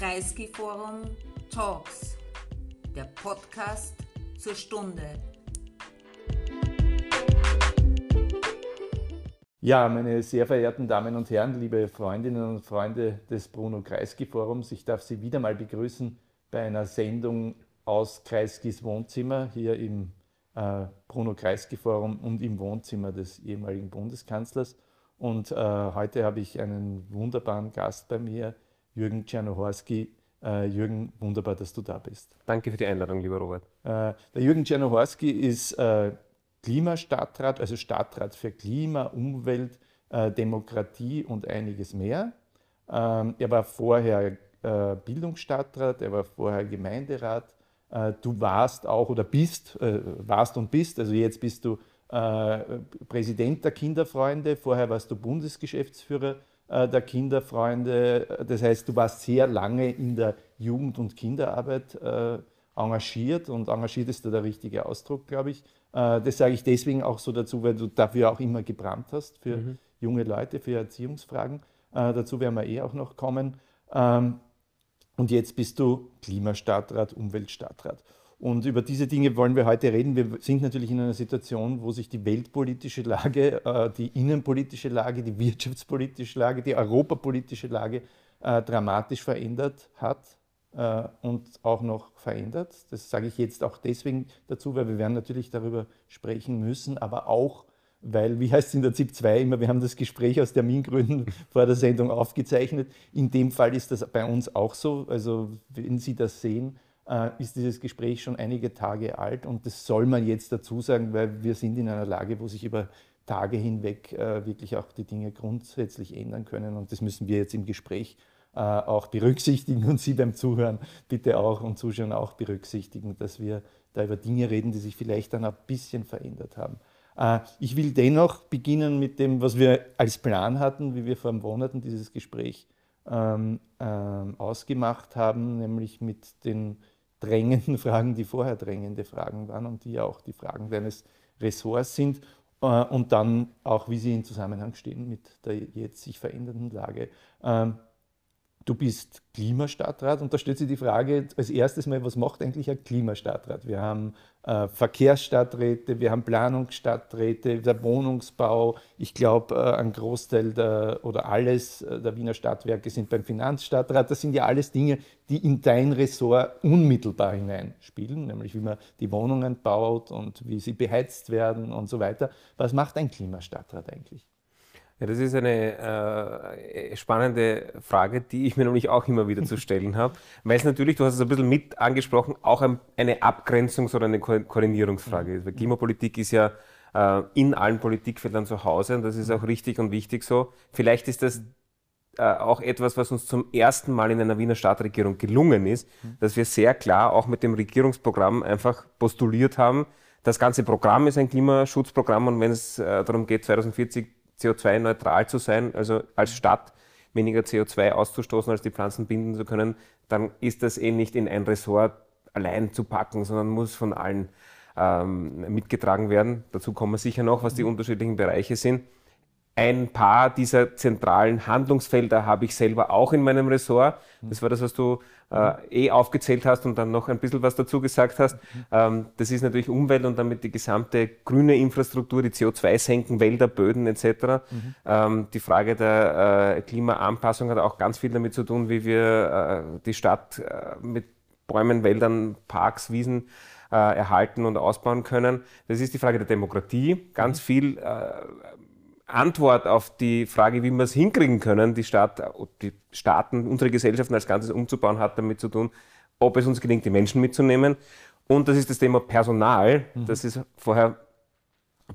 Kreisky Forum Talks, der Podcast zur Stunde. Ja, meine sehr verehrten Damen und Herren, liebe Freundinnen und Freunde des Bruno Kreisky Forums, ich darf Sie wieder mal begrüßen bei einer Sendung aus Kreiskys Wohnzimmer hier im äh, Bruno Kreisky Forum und im Wohnzimmer des ehemaligen Bundeskanzlers. Und äh, heute habe ich einen wunderbaren Gast bei mir, Jürgen Czernohorski. Äh, Jürgen, wunderbar, dass du da bist. Danke für die Einladung, lieber Robert. Äh, der Jürgen Czernohorski ist äh, Klimastadtrat, also Stadtrat für Klima, Umwelt, äh, Demokratie und einiges mehr. Ähm, er war vorher Bildungsstadtrat, er war vorher Gemeinderat. Du warst auch oder bist, warst und bist, also jetzt bist du Präsident der Kinderfreunde, vorher warst du Bundesgeschäftsführer der Kinderfreunde. Das heißt, du warst sehr lange in der Jugend- und Kinderarbeit engagiert und engagiert ist da der richtige Ausdruck, glaube ich. Äh, das sage ich deswegen auch so dazu, weil du dafür auch immer gebrannt hast für mhm. junge Leute, für Erziehungsfragen. Äh, dazu werden wir eh auch noch kommen. Ähm, und jetzt bist du Klimastadtrat, Umweltstadtrat. Und über diese Dinge wollen wir heute reden. Wir sind natürlich in einer Situation, wo sich die weltpolitische Lage, äh, die innenpolitische Lage, die wirtschaftspolitische Lage, die europapolitische Lage dramatisch verändert hat äh, und auch noch verändert. Das sage ich jetzt auch deswegen dazu, weil wir werden natürlich darüber sprechen müssen, aber auch, weil, wie heißt es in der ZIP 2 immer, wir haben das Gespräch aus Termingründen vor der Sendung aufgezeichnet. In dem Fall ist das bei uns auch so. Also wenn Sie das sehen, äh, ist dieses Gespräch schon einige Tage alt und das soll man jetzt dazu sagen, weil wir sind in einer Lage, wo sich über Tage hinweg äh, wirklich auch die Dinge grundsätzlich ändern können und das müssen wir jetzt im Gespräch äh, auch berücksichtigen und Sie beim Zuhören bitte auch und Zuschauen auch berücksichtigen, dass wir da über Dinge reden, die sich vielleicht dann ein bisschen verändert haben. Äh, ich will dennoch beginnen mit dem, was wir als Plan hatten, wie wir vor Monaten dieses Gespräch ähm, ähm, ausgemacht haben, nämlich mit den drängenden Fragen, die vorher drängende Fragen waren und die ja auch die Fragen deines Ressorts sind äh, und dann auch, wie sie in Zusammenhang stehen mit der jetzt sich verändernden Lage. Ähm, Du bist Klimastadtrat und da stellt sich die Frage als erstes mal, was macht eigentlich ein Klimastadtrat? Wir haben äh, Verkehrsstadträte, wir haben Planungsstadträte, der Wohnungsbau. Ich glaube, äh, ein Großteil der, oder alles äh, der Wiener Stadtwerke sind beim Finanzstadtrat. Das sind ja alles Dinge, die in dein Ressort unmittelbar hineinspielen, nämlich wie man die Wohnungen baut und wie sie beheizt werden und so weiter. Was macht ein Klimastadtrat eigentlich? Ja, das ist eine äh, spannende Frage, die ich mir nämlich auch immer wieder zu stellen habe, weil es natürlich, du hast es ein bisschen mit angesprochen, auch ein, eine Abgrenzungs- oder eine Ko Koordinierungsfrage ist. Weil Klimapolitik ist ja äh, in allen Politikfeldern zu Hause und das ist auch richtig und wichtig so. Vielleicht ist das äh, auch etwas, was uns zum ersten Mal in einer Wiener Stadtregierung gelungen ist, dass wir sehr klar auch mit dem Regierungsprogramm einfach postuliert haben, das ganze Programm ist ein Klimaschutzprogramm und wenn es äh, darum geht, 2040 CO2-neutral zu sein, also als Stadt weniger CO2 auszustoßen, als die Pflanzen binden zu können, dann ist das eh nicht in ein Ressort allein zu packen, sondern muss von allen ähm, mitgetragen werden. Dazu kommen wir sicher noch, was die unterschiedlichen Bereiche sind. Ein paar dieser zentralen Handlungsfelder habe ich selber auch in meinem Ressort. Das war das, was du äh, eh aufgezählt hast und dann noch ein bisschen was dazu gesagt hast. Ähm, das ist natürlich Umwelt und damit die gesamte grüne Infrastruktur, die CO2 senken, Wälder, Böden etc. Mhm. Ähm, die Frage der äh, Klimaanpassung hat auch ganz viel damit zu tun, wie wir äh, die Stadt äh, mit Bäumen, Wäldern, Parks, Wiesen äh, erhalten und ausbauen können. Das ist die Frage der Demokratie. Ganz mhm. viel äh, Antwort auf die Frage, wie wir es hinkriegen können, die, Staat, die Staaten, unsere Gesellschaften als Ganzes umzubauen, hat damit zu tun, ob es uns gelingt, die Menschen mitzunehmen. Und das ist das Thema Personal. Mhm. Das ist vorher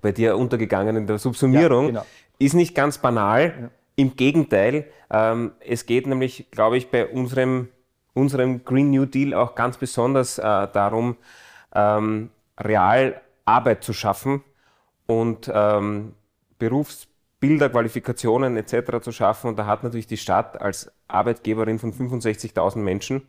bei dir untergegangen in der Subsumierung. Ja, genau. Ist nicht ganz banal. Ja. Im Gegenteil, ähm, es geht nämlich, glaube ich, bei unserem, unserem Green New Deal auch ganz besonders äh, darum, ähm, real Arbeit zu schaffen und ähm, Berufsbilder, Qualifikationen etc. zu schaffen. Und da hat natürlich die Stadt als Arbeitgeberin von 65.000 Menschen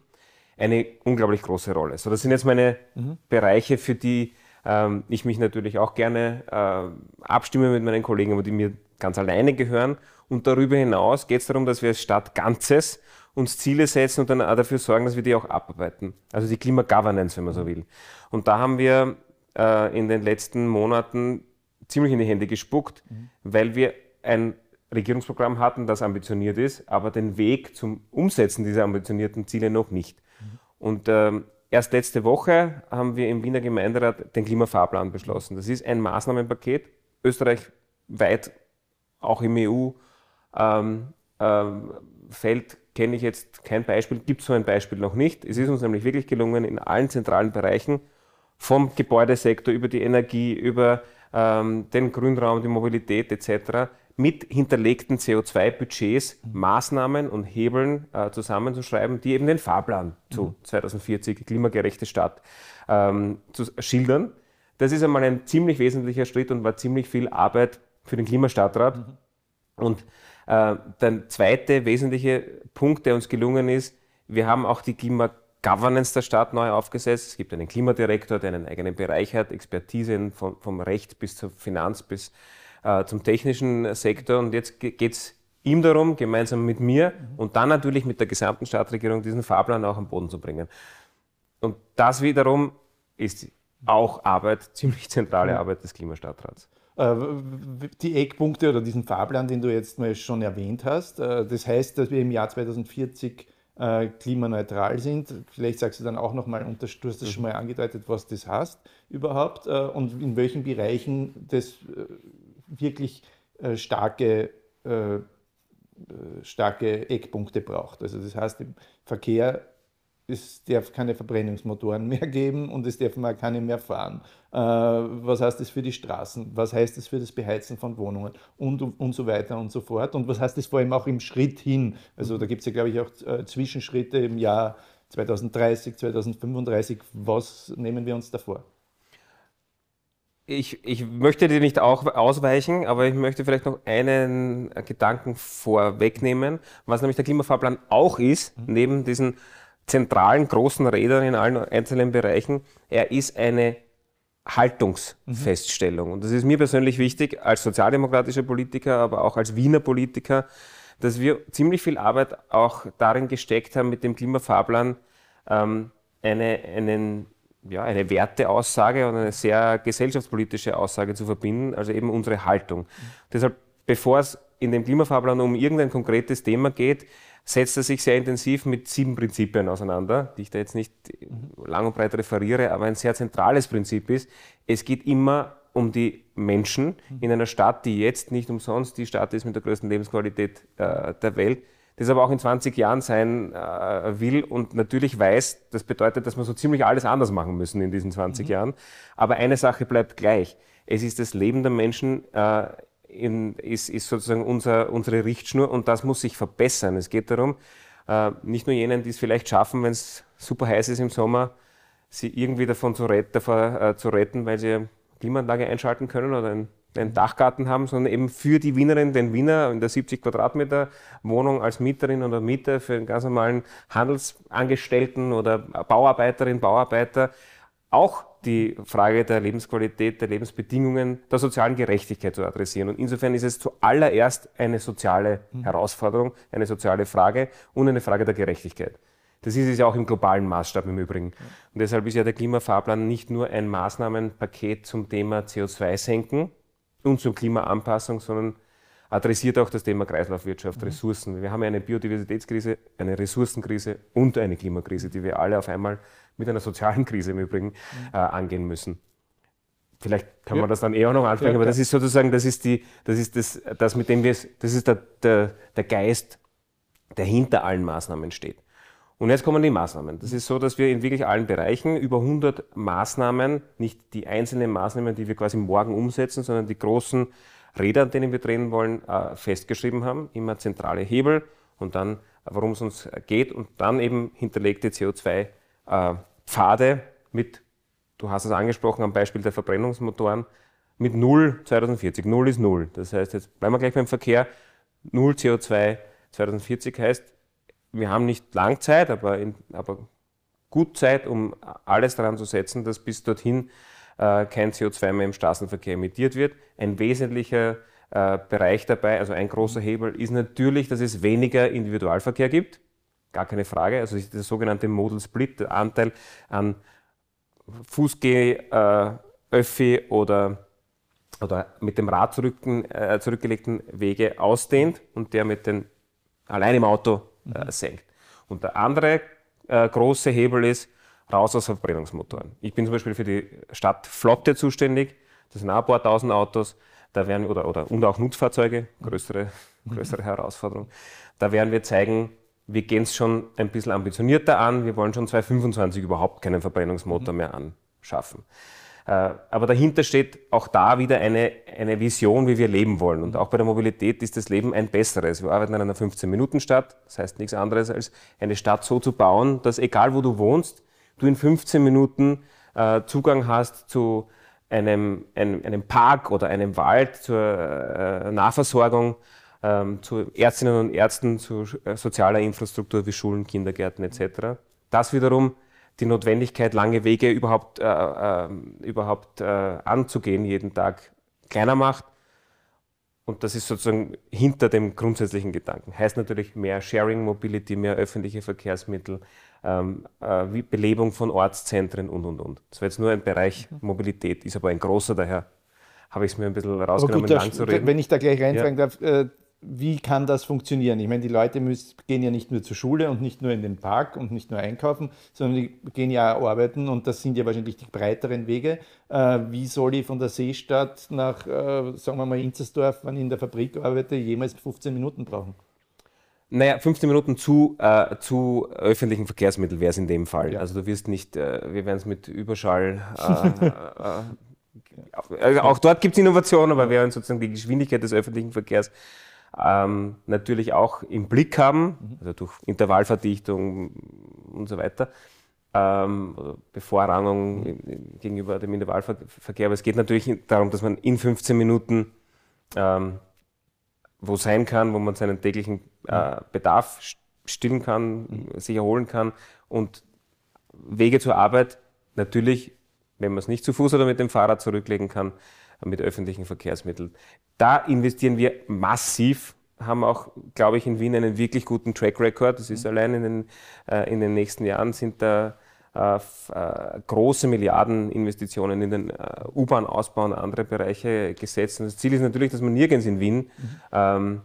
eine unglaublich große Rolle. So, das sind jetzt meine mhm. Bereiche, für die ähm, ich mich natürlich auch gerne äh, abstimme mit meinen Kollegen, aber die mir ganz alleine gehören. Und darüber hinaus geht es darum, dass wir als Stadt Ganzes uns Ziele setzen und dann auch dafür sorgen, dass wir die auch abarbeiten. Also die Klimagovernance, wenn man so will. Und da haben wir äh, in den letzten Monaten ziemlich in die Hände gespuckt, mhm. weil wir ein Regierungsprogramm hatten, das ambitioniert ist, aber den Weg zum Umsetzen dieser ambitionierten Ziele noch nicht. Mhm. Und ähm, erst letzte Woche haben wir im Wiener Gemeinderat den Klimafahrplan beschlossen. Das ist ein Maßnahmenpaket, österreichweit, auch im EU, ähm, ähm, Feld kenne ich jetzt kein Beispiel, gibt so ein Beispiel noch nicht. Es ist uns nämlich wirklich gelungen, in allen zentralen Bereichen, vom Gebäudesektor über die Energie, über ähm, den Grünraum, die Mobilität etc., mit hinterlegten CO2-Budgets Maßnahmen und Hebeln äh, zusammenzuschreiben, die eben den Fahrplan zu mhm. 2040 klimagerechte Stadt ähm, zu schildern. Das ist einmal ein ziemlich wesentlicher Schritt und war ziemlich viel Arbeit für den Klimastadtrat. Mhm. Und äh, der zweite wesentliche Punkt, der uns gelungen ist, wir haben auch die Klima-Governance der Stadt neu aufgesetzt. Es gibt einen Klimadirektor, der einen eigenen Bereich hat, Expertise vom, vom Recht bis zur Finanz bis äh, zum technischen Sektor. Und jetzt geht es ihm darum, gemeinsam mit mir mhm. und dann natürlich mit der gesamten Stadtregierung diesen Fahrplan auch am Boden zu bringen. Und das wiederum ist auch Arbeit, ziemlich zentrale mhm. Arbeit des Klimastadtrats. Äh, die Eckpunkte oder diesen Fahrplan, den du jetzt mal schon erwähnt hast, äh, das heißt, dass wir im Jahr 2040 äh, klimaneutral sind. Vielleicht sagst du dann auch nochmal, du hast das mhm. schon mal angedeutet, was das heißt überhaupt und in welchen Bereichen das wirklich starke, starke Eckpunkte braucht. Also das heißt, im Verkehr es darf keine Verbrennungsmotoren mehr geben und es dürfen auch keine mehr fahren. Äh, was heißt das für die Straßen? Was heißt das für das Beheizen von Wohnungen? Und, und so weiter und so fort. Und was heißt das vor allem auch im Schritt hin? Also da gibt es ja, glaube ich, auch äh, Zwischenschritte im Jahr 2030, 2035. Was nehmen wir uns davor? Ich, ich möchte dir nicht auch ausweichen, aber ich möchte vielleicht noch einen Gedanken vorwegnehmen, was nämlich der Klimafahrplan auch ist, mhm. neben diesen zentralen großen Rädern in allen einzelnen Bereichen. Er ist eine Haltungsfeststellung. Und das ist mir persönlich wichtig, als sozialdemokratischer Politiker, aber auch als Wiener Politiker, dass wir ziemlich viel Arbeit auch darin gesteckt haben, mit dem Klimafahrplan ähm, eine, einen, ja, eine Werteaussage und eine sehr gesellschaftspolitische Aussage zu verbinden, also eben unsere Haltung. Mhm. Deshalb, bevor es in dem Klimafahrplan um irgendein konkretes Thema geht, setzt er sich sehr intensiv mit sieben Prinzipien auseinander, die ich da jetzt nicht lang und breit referiere, aber ein sehr zentrales Prinzip ist, es geht immer um die Menschen in einer Stadt, die jetzt nicht umsonst die Stadt ist mit der größten Lebensqualität äh, der Welt, das aber auch in 20 Jahren sein äh, will und natürlich weiß, das bedeutet, dass wir so ziemlich alles anders machen müssen in diesen 20 mhm. Jahren. Aber eine Sache bleibt gleich. Es ist das Leben der Menschen äh, in, ist, ist sozusagen unser, unsere Richtschnur und das muss sich verbessern. Es geht darum, äh, nicht nur jenen, die es vielleicht schaffen, wenn es super heiß ist im Sommer, sie irgendwie davon zu, ret davor, äh, zu retten, weil sie eine Klimaanlage einschalten können oder einen, einen Dachgarten haben, sondern eben für die Wienerin, den Wiener in der 70 Quadratmeter Wohnung als Mieterin oder Mieter für einen ganz normalen Handelsangestellten oder Bauarbeiterin, Bauarbeiter auch die Frage der Lebensqualität, der Lebensbedingungen, der sozialen Gerechtigkeit zu adressieren. Und insofern ist es zuallererst eine soziale mhm. Herausforderung, eine soziale Frage und eine Frage der Gerechtigkeit. Das ist es ja auch im globalen Maßstab im Übrigen. Und deshalb ist ja der Klimafahrplan nicht nur ein Maßnahmenpaket zum Thema CO2-Senken und zur Klimaanpassung, sondern adressiert auch das Thema Kreislaufwirtschaft, mhm. Ressourcen. Wir haben ja eine Biodiversitätskrise, eine Ressourcenkrise und eine Klimakrise, die wir alle auf einmal mit einer sozialen Krise im Übrigen äh, angehen müssen. Vielleicht kann ja. man das dann eher auch noch ansprechen, ja, aber das ist sozusagen, das ist die, das ist das, das mit dem wir, das ist der, der, der Geist, der hinter allen Maßnahmen steht. Und jetzt kommen die Maßnahmen. Das ist so, dass wir in wirklich allen Bereichen über 100 Maßnahmen, nicht die einzelnen Maßnahmen, die wir quasi morgen umsetzen, sondern die großen Räder, an denen wir drehen wollen, äh, festgeschrieben haben. Immer zentrale Hebel und dann, worum es uns geht und dann eben hinterlegte CO2 äh, Pfade mit, du hast es angesprochen am Beispiel der Verbrennungsmotoren, mit null 2040. Null ist null. Das heißt, jetzt bleiben wir gleich beim Verkehr. Null CO2 2040 heißt, wir haben nicht lang Zeit, aber, in, aber gut Zeit, um alles daran zu setzen, dass bis dorthin äh, kein CO2 mehr im Straßenverkehr emittiert wird. Ein wesentlicher äh, Bereich dabei, also ein großer Hebel, ist natürlich, dass es weniger Individualverkehr gibt gar keine Frage. Also der sogenannte Modal Split, der Anteil an Fußgeh, äh, Öffi oder, oder mit dem Rad äh, zurückgelegten Wege ausdehnt und der mit den allein im Auto äh, mhm. senkt. Und der andere äh, große Hebel ist raus aus Verbrennungsmotoren. Ich bin zum Beispiel für die Stadtflotte zuständig. Das sind auch ein paar tausend Autos. Da werden, oder, oder, und auch Nutzfahrzeuge, größere, mhm. größere Herausforderung. Da werden wir zeigen, wir gehen es schon ein bisschen ambitionierter an. Wir wollen schon 2025 überhaupt keinen Verbrennungsmotor mhm. mehr anschaffen. Äh, aber dahinter steht auch da wieder eine, eine Vision, wie wir leben wollen. Und auch bei der Mobilität ist das Leben ein besseres. Wir arbeiten in einer 15-Minuten-Stadt. Das heißt nichts anderes, als eine Stadt so zu bauen, dass egal wo du wohnst, du in 15 Minuten äh, Zugang hast zu einem, einem, einem, Park oder einem Wald, zur äh, Nahversorgung, ähm, zu Ärztinnen und Ärzten, zu äh, sozialer Infrastruktur wie Schulen, Kindergärten etc. Das wiederum die Notwendigkeit, lange Wege überhaupt, äh, äh, überhaupt äh, anzugehen, jeden Tag kleiner macht. Und das ist sozusagen hinter dem grundsätzlichen Gedanken. Heißt natürlich mehr Sharing Mobility, mehr öffentliche Verkehrsmittel, ähm, äh, Belebung von Ortszentren und, und, und. Das war jetzt nur ein Bereich mhm. Mobilität, ist aber ein großer, daher habe ich es mir ein bisschen rausgenommen, gut, lang zu reden. Wenn ich da gleich reinfragen ja. darf, äh, wie kann das funktionieren? Ich meine, die Leute müssen, gehen ja nicht nur zur Schule und nicht nur in den Park und nicht nur einkaufen, sondern die gehen ja auch arbeiten und das sind ja wahrscheinlich die breiteren Wege. Äh, wie soll ich von der Seestadt nach, äh, sagen wir mal, Inzersdorf, wenn ich in der Fabrik arbeite, jemals 15 Minuten brauchen? Naja, 15 Minuten zu, äh, zu öffentlichen Verkehrsmitteln wäre es in dem Fall. Ja. Also du wirst nicht, äh, wir werden es mit Überschall äh, äh, also auch dort gibt es Innovationen, aber wir werden sozusagen die Geschwindigkeit des öffentlichen Verkehrs ähm, natürlich auch im Blick haben, mhm. also durch Intervallverdichtung und so weiter, ähm, Bevorrangung mhm. gegenüber dem Intervallverkehr. Aber es geht natürlich darum, dass man in 15 Minuten ähm, wo sein kann, wo man seinen täglichen äh, mhm. Bedarf stillen kann, mhm. sich erholen kann und Wege zur Arbeit natürlich, wenn man es nicht zu Fuß oder mit dem Fahrrad zurücklegen kann, mit öffentlichen Verkehrsmitteln. Da investieren wir massiv, haben auch, glaube ich, in Wien einen wirklich guten Track Record. Das ist mhm. allein in den, äh, in den nächsten Jahren sind da äh, äh, große Milliardeninvestitionen in den äh, U-Bahn-Ausbau und andere Bereiche gesetzt. Und das Ziel ist natürlich, dass man nirgends in Wien mhm. ähm,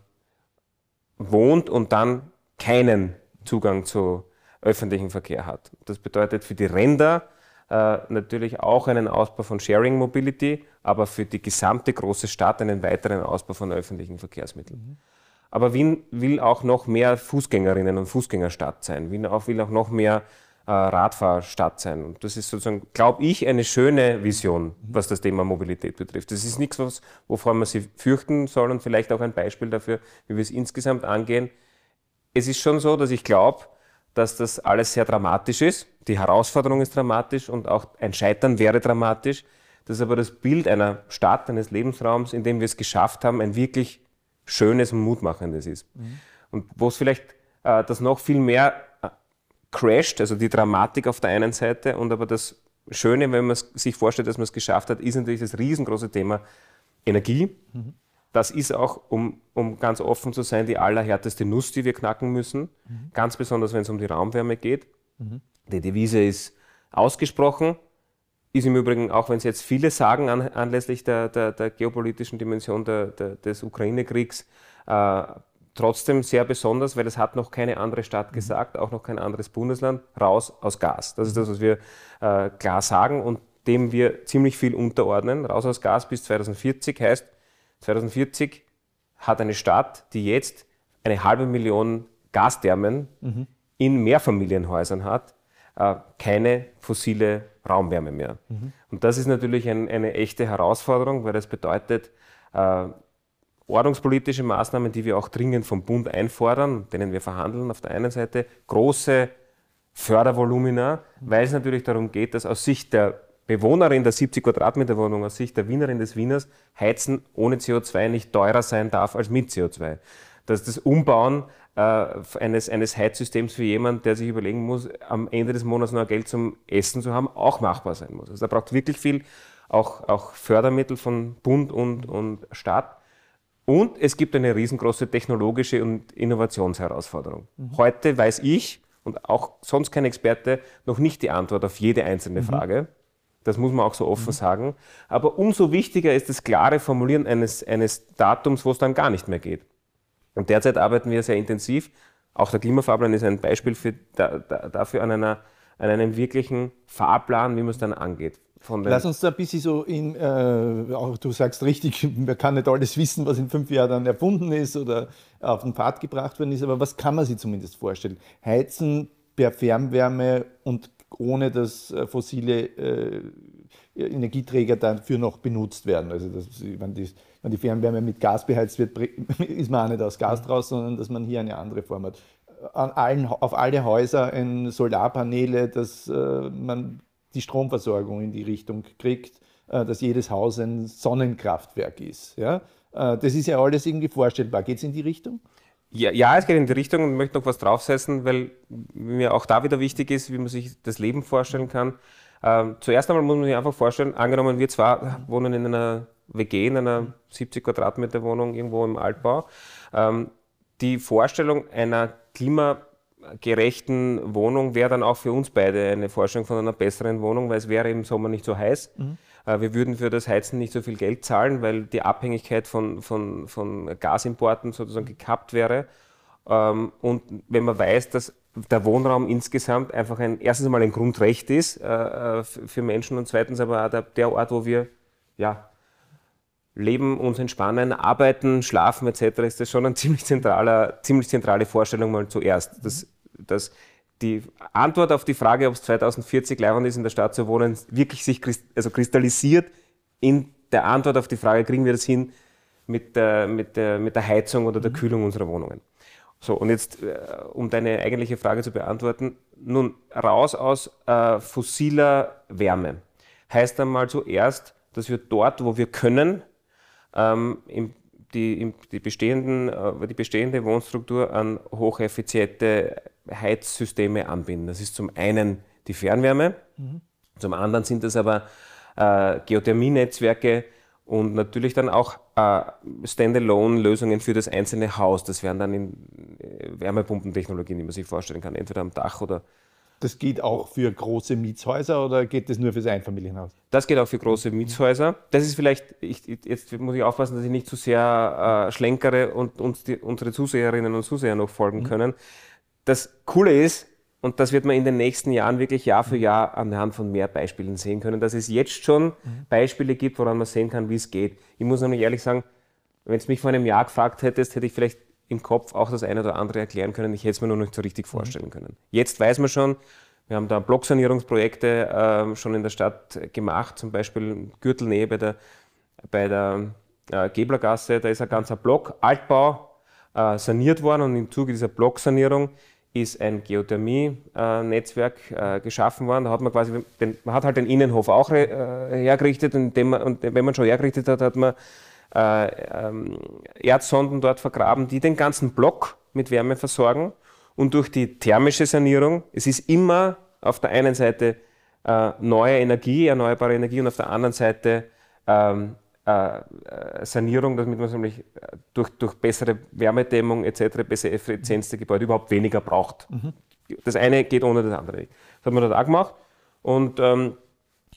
wohnt und dann keinen Zugang zu öffentlichen Verkehr hat. Das bedeutet für die Ränder äh, natürlich auch einen Ausbau von Sharing Mobility, aber für die gesamte große Stadt einen weiteren Ausbau von öffentlichen Verkehrsmitteln. Mhm. Aber Wien will auch noch mehr Fußgängerinnen und Fußgängerstadt sein. Wien auch, will auch noch mehr äh, Radfahrstadt sein. Und das ist sozusagen, glaube ich, eine schöne Vision, mhm. was das Thema Mobilität betrifft. Das ist nichts, was, wovor man sich fürchten soll und vielleicht auch ein Beispiel dafür, wie wir es insgesamt angehen. Es ist schon so, dass ich glaube, dass das alles sehr dramatisch ist. Die Herausforderung ist dramatisch und auch ein Scheitern wäre dramatisch. Dass aber das Bild einer Stadt, eines Lebensraums, in dem wir es geschafft haben, ein wirklich schönes und mutmachendes ist. Mhm. Und wo es vielleicht äh, das noch viel mehr äh, crasht, also die Dramatik auf der einen Seite und aber das Schöne, wenn man sich vorstellt, dass man es geschafft hat, ist natürlich das riesengroße Thema Energie. Mhm. Das ist auch, um, um ganz offen zu sein, die allerhärteste Nuss, die wir knacken müssen. Mhm. Ganz besonders, wenn es um die Raumwärme geht. Mhm. Die Devise ist ausgesprochen, ist im Übrigen, auch wenn es jetzt viele sagen, an, anlässlich der, der, der, geopolitischen Dimension der, des Ukraine-Kriegs, äh, trotzdem sehr besonders, weil es hat noch keine andere Stadt mhm. gesagt, auch noch kein anderes Bundesland, raus aus Gas. Das ist das, was wir äh, klar sagen und dem wir ziemlich viel unterordnen. Raus aus Gas bis 2040 heißt, 2040 hat eine Stadt, die jetzt eine halbe Million Gasthermen mhm. in Mehrfamilienhäusern hat, äh, keine fossile Raumwärme mehr. Mhm. Und das ist natürlich ein, eine echte Herausforderung, weil das bedeutet, äh, ordnungspolitische Maßnahmen, die wir auch dringend vom Bund einfordern, denen wir verhandeln, auf der einen Seite große Fördervolumina, mhm. weil es natürlich darum geht, dass aus Sicht der Bewohnerin der 70 Quadratmeter Wohnung aus Sicht der Wienerin des Wieners Heizen ohne CO2 nicht teurer sein darf als mit CO2. Dass das Umbauen äh, eines, eines Heizsystems für jemanden, der sich überlegen muss, am Ende des Monats noch Geld zum Essen zu haben, auch machbar sein muss. Also da braucht wirklich viel, auch, auch Fördermittel von Bund und, und Staat. Und es gibt eine riesengroße technologische und Innovationsherausforderung. Mhm. Heute weiß ich und auch sonst kein Experte noch nicht die Antwort auf jede einzelne mhm. Frage. Das muss man auch so offen mhm. sagen. Aber umso wichtiger ist das klare Formulieren eines, eines Datums, wo es dann gar nicht mehr geht. Und derzeit arbeiten wir sehr intensiv. Auch der Klimafahrplan ist ein Beispiel für, da, da, dafür an, einer, an einem wirklichen Fahrplan, wie man es dann angeht. Lass uns da ein bisschen so in, äh, auch du sagst richtig, man kann nicht alles wissen, was in fünf Jahren dann erfunden ist oder auf den Pfad gebracht worden ist, aber was kann man sich zumindest vorstellen? Heizen per Fernwärme und ohne dass äh, fossile äh, Energieträger dafür noch benutzt werden. Also das, wenn, die, wenn die Fernwärme mit Gas beheizt wird, ist man auch nicht aus Gas draus, sondern dass man hier eine andere Form hat. An allen, auf alle Häuser ein Solarpaneele, dass äh, man die Stromversorgung in die Richtung kriegt, äh, dass jedes Haus ein Sonnenkraftwerk ist. Ja? Äh, das ist ja alles irgendwie vorstellbar. Geht es in die Richtung? Ja, ja, es geht in die Richtung und möchte noch was draufsetzen, weil mir auch da wieder wichtig ist, wie man sich das Leben vorstellen kann. Ähm, zuerst einmal muss man sich einfach vorstellen, angenommen wir zwar wohnen in einer WG, in einer 70 Quadratmeter Wohnung irgendwo im Altbau. Ähm, die Vorstellung einer klima gerechten Wohnung wäre dann auch für uns beide eine Vorstellung von einer besseren Wohnung, weil es wäre im Sommer nicht so heiß. Mhm. Äh, wir würden für das Heizen nicht so viel Geld zahlen, weil die Abhängigkeit von, von, von Gasimporten sozusagen gekappt wäre. Ähm, und wenn man weiß, dass der Wohnraum insgesamt einfach ein, erstens einmal ein Grundrecht ist äh, äh für Menschen und zweitens aber auch der, Ort, wo wir ja, leben, uns entspannen, arbeiten, schlafen etc., ist das schon eine ziemlich, zentraler, ziemlich zentrale Vorstellung mal zuerst. Dass, dass die Antwort auf die Frage, ob es 2040 leibend ist, in der Stadt zu wohnen, wirklich sich also kristallisiert in der Antwort auf die Frage, kriegen wir das hin mit der, mit der, mit der Heizung oder der mhm. Kühlung unserer Wohnungen. So, und jetzt, äh, um deine eigentliche Frage zu beantworten, nun raus aus äh, fossiler Wärme. Heißt einmal zuerst, dass wir dort, wo wir können, ähm, im, die, die, bestehenden, äh, die bestehende Wohnstruktur an hocheffiziente Heizsysteme anbinden. Das ist zum einen die Fernwärme, mhm. zum anderen sind es aber äh, Geothermienetzwerke und natürlich dann auch äh, Standalone-Lösungen für das einzelne Haus. Das wären dann in äh, Wärmepumpentechnologien, die man sich vorstellen kann, entweder am Dach oder das geht auch für große Mietshäuser oder geht das nur für das Einfamilienhaus? Das geht auch für große Mietshäuser. Das ist vielleicht, ich, jetzt muss ich aufpassen, dass ich nicht zu sehr äh, schlenkere und uns die, unsere Zuseherinnen und Zuseher noch folgen mhm. können. Das Coole ist, und das wird man in den nächsten Jahren wirklich Jahr für Jahr anhand von mehr Beispielen sehen können, dass es jetzt schon mhm. Beispiele gibt, woran man sehen kann, wie es geht. Ich muss nämlich ehrlich sagen, wenn es mich vor einem Jahr gefragt hättest, hätte ich vielleicht im Kopf auch das eine oder andere erklären können. Ich hätte es mir nur nicht so richtig mhm. vorstellen können. Jetzt weiß man schon, wir haben da Blocksanierungsprojekte äh, schon in der Stadt gemacht, zum Beispiel Gürtelnähe bei der, bei der äh, Geblergasse. Da ist ein ganzer Block, Altbau, äh, saniert worden und im Zuge dieser Blocksanierung ist ein Geothermie-Netzwerk äh, geschaffen worden. Da hat man quasi, den, man hat halt den Innenhof auch äh, hergerichtet und, man, und wenn man schon hergerichtet hat, hat man äh, ähm, Erdsonden dort vergraben, die den ganzen Block mit Wärme versorgen. Und durch die thermische Sanierung, es ist immer auf der einen Seite äh, neue Energie, erneuerbare Energie und auf der anderen Seite ähm, äh, äh Sanierung, damit man nämlich äh, durch, durch bessere Wärmedämmung etc., bessere Effizienz der Gebäude überhaupt weniger braucht. Mhm. Das eine geht ohne das andere nicht. Das hat man dort auch gemacht. Und ähm,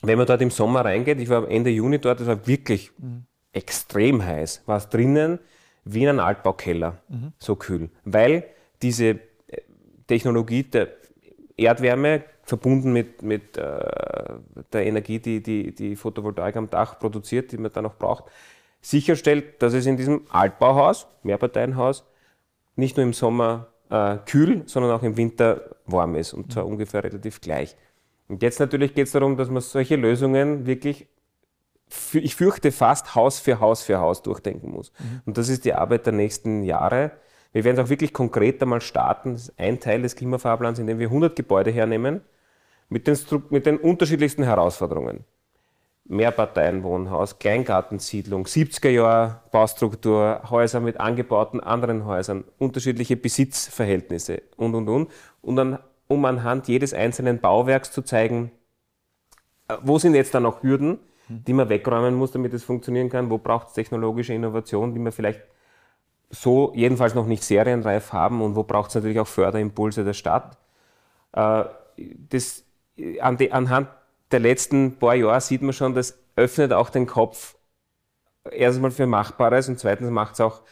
wenn man dort im Sommer reingeht, ich war Ende Juni dort, das war wirklich mhm extrem heiß, war es drinnen wie in einem Altbaukeller, mhm. so kühl. Weil diese äh, Technologie der Erdwärme verbunden mit, mit äh, der Energie, die, die die Photovoltaik am Dach produziert, die man dann noch braucht, sicherstellt, dass es in diesem Altbauhaus, Mehrparteienhaus, nicht nur im Sommer äh, kühl, sondern auch im Winter warm ist und zwar mhm. ungefähr relativ gleich. Und jetzt natürlich geht es darum, dass man solche Lösungen wirklich ich fürchte fast Haus für Haus für Haus durchdenken muss. Mhm. Und das ist die Arbeit der nächsten Jahre. Wir werden es auch wirklich konkret einmal starten. Das ist ein Teil des Klimafahrplans, in dem wir 100 Gebäude hernehmen mit den, mit den unterschiedlichsten Herausforderungen. Mehrparteienwohnhaus, Kleingartensiedlung, 70er Jahre Baustruktur, Häuser mit angebauten anderen Häusern, unterschiedliche Besitzverhältnisse und, und, und. Und dann, um anhand jedes einzelnen Bauwerks zu zeigen, äh, wo sind jetzt da noch Hürden, die man wegräumen muss, damit es funktionieren kann? Wo braucht es technologische Innovation, die man vielleicht so jedenfalls noch nicht serienreif haben und wo braucht es natürlich auch Förderimpulse der Stadt. Äh, das, an die, anhand der letzten paar Jahre sieht man schon, das öffnet auch den Kopf erstmal für Machbares und zweitens macht es auch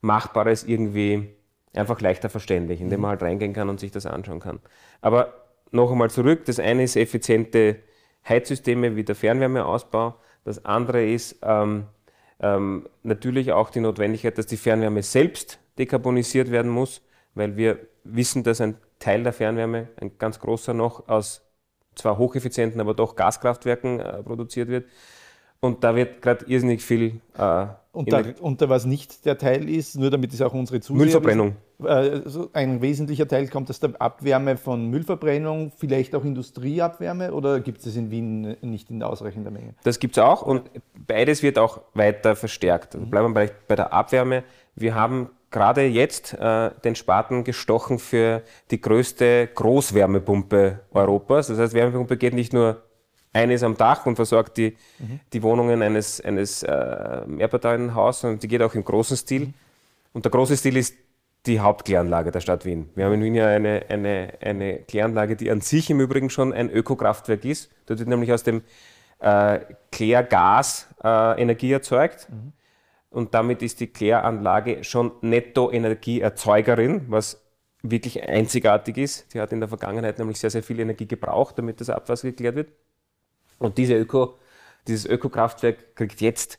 Machbares irgendwie einfach leichter verständlich, indem man halt reingehen kann und sich das anschauen kann. Aber noch einmal zurück, das eine ist effiziente Heizsysteme wie der Fernwärmeausbau, das andere ist ähm, ähm, natürlich auch die Notwendigkeit, dass die Fernwärme selbst dekarbonisiert werden muss, weil wir wissen, dass ein Teil der Fernwärme, ein ganz großer noch, aus zwar hocheffizienten, aber doch Gaskraftwerken äh, produziert wird. Und da wird gerade irrsinnig viel. Äh, und, da, und da, was nicht der Teil ist, nur damit es auch unsere Zuseher Müllverbrennung. Wissen, ein wesentlicher Teil kommt aus der Abwärme von Müllverbrennung, vielleicht auch Industrieabwärme oder gibt es das in Wien nicht in ausreichender Menge? Das gibt es auch und beides wird auch weiter verstärkt. Also bleiben wir bei, bei der Abwärme. Wir haben gerade jetzt äh, den Spaten gestochen für die größte Großwärmepumpe Europas. Das heißt, Wärmepumpe geht nicht nur eines am Dach und versorgt die, mhm. die Wohnungen eines, eines äh, Mehrparteienhauses, sondern die geht auch im großen Stil. Mhm. Und der große Stil ist die Hauptkläranlage der Stadt Wien. Wir haben in Wien ja eine, eine, eine Kläranlage, die an sich im Übrigen schon ein Ökokraftwerk ist. Dort wird nämlich aus dem äh, Klärgas äh, Energie erzeugt. Mhm. Und damit ist die Kläranlage schon Netto-Energieerzeugerin, was wirklich einzigartig ist. Die hat in der Vergangenheit nämlich sehr, sehr viel Energie gebraucht, damit das Abwasser geklärt wird. Und diese Öko, dieses Ökokraftwerk kriegt jetzt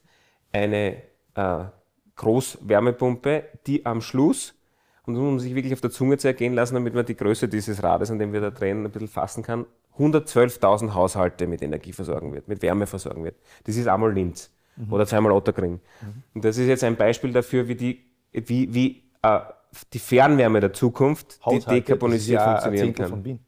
eine äh, Großwärmepumpe, die am Schluss, und man sich wirklich auf der Zunge zergehen lassen, damit man die Größe dieses Rades, an dem wir da drehen, ein bisschen fassen kann, 112.000 Haushalte mit Energie versorgen wird, mit Wärme versorgen wird. Das ist einmal Linz mhm. oder zweimal Otterkring. Mhm. Und das ist jetzt ein Beispiel dafür, wie die, wie, wie äh, die Fernwärme der Zukunft, Haushalte, die dekarbonisiert ja funktionieren kann.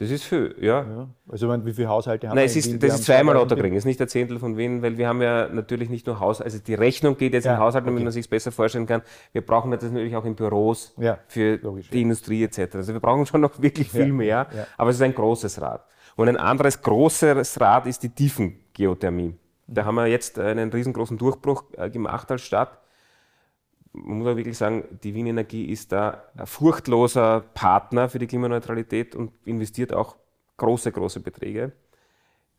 Das ist viel, ja. ja. Also meine, wie viele Haushalte haben Nein, es ist, das ist zweimal Otterkring, es ist nicht ein Zehntel von Wien, weil wir haben ja natürlich nicht nur Haus, also die Rechnung geht jetzt ja, in Haushalten, okay. damit man sich besser vorstellen kann. Wir brauchen das natürlich auch in Büros ja, für logisch, die Industrie etc. Also wir brauchen schon noch wirklich viel mehr, aber es ist ein großes Rad. Und ein anderes großes Rad ist die Tiefengeothermie. Da haben wir jetzt einen riesengroßen Durchbruch äh, gemacht als Stadt man muss auch wirklich sagen, die Wien Energie ist da ein furchtloser Partner für die Klimaneutralität und investiert auch große, große Beträge.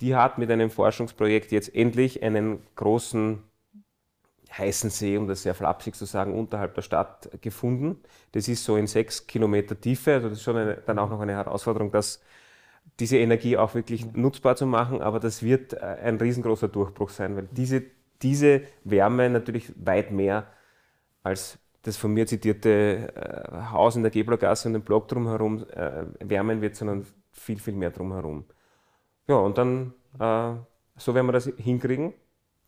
Die hat mit einem Forschungsprojekt jetzt endlich einen großen heißen See, um das sehr flapsig zu sagen, unterhalb der Stadt gefunden. Das ist so in sechs Kilometer Tiefe. Also das ist schon eine, dann auch noch eine Herausforderung, das, diese Energie auch wirklich nutzbar zu machen. Aber das wird ein riesengroßer Durchbruch sein, weil diese, diese Wärme natürlich weit mehr als das von mir zitierte äh, Haus in der Geblergasse und den Block drumherum äh, wärmen wird, sondern viel, viel mehr drumherum. Ja, und dann, äh, so werden wir das hinkriegen.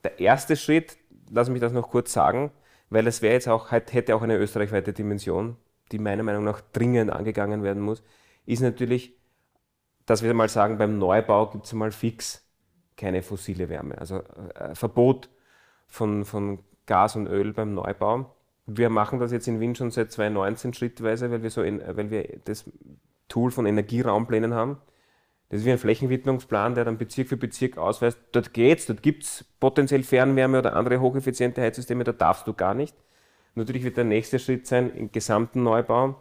Der erste Schritt, lass mich das noch kurz sagen, weil es wäre jetzt auch, hätte auch eine österreichweite Dimension, die meiner Meinung nach dringend angegangen werden muss, ist natürlich, dass wir mal sagen, beim Neubau gibt es mal fix keine fossile Wärme. Also äh, Verbot von, von Gas und Öl beim Neubau. Wir machen das jetzt in Wien schon seit 2019 schrittweise, weil wir, so in, weil wir das Tool von Energieraumplänen haben. Das ist wie ein Flächenwidmungsplan, der dann Bezirk für Bezirk ausweist, dort geht's, dort gibt es potenziell Fernwärme oder andere hocheffiziente Heizsysteme, da darfst du gar nicht. Natürlich wird der nächste Schritt sein, im gesamten Neubau,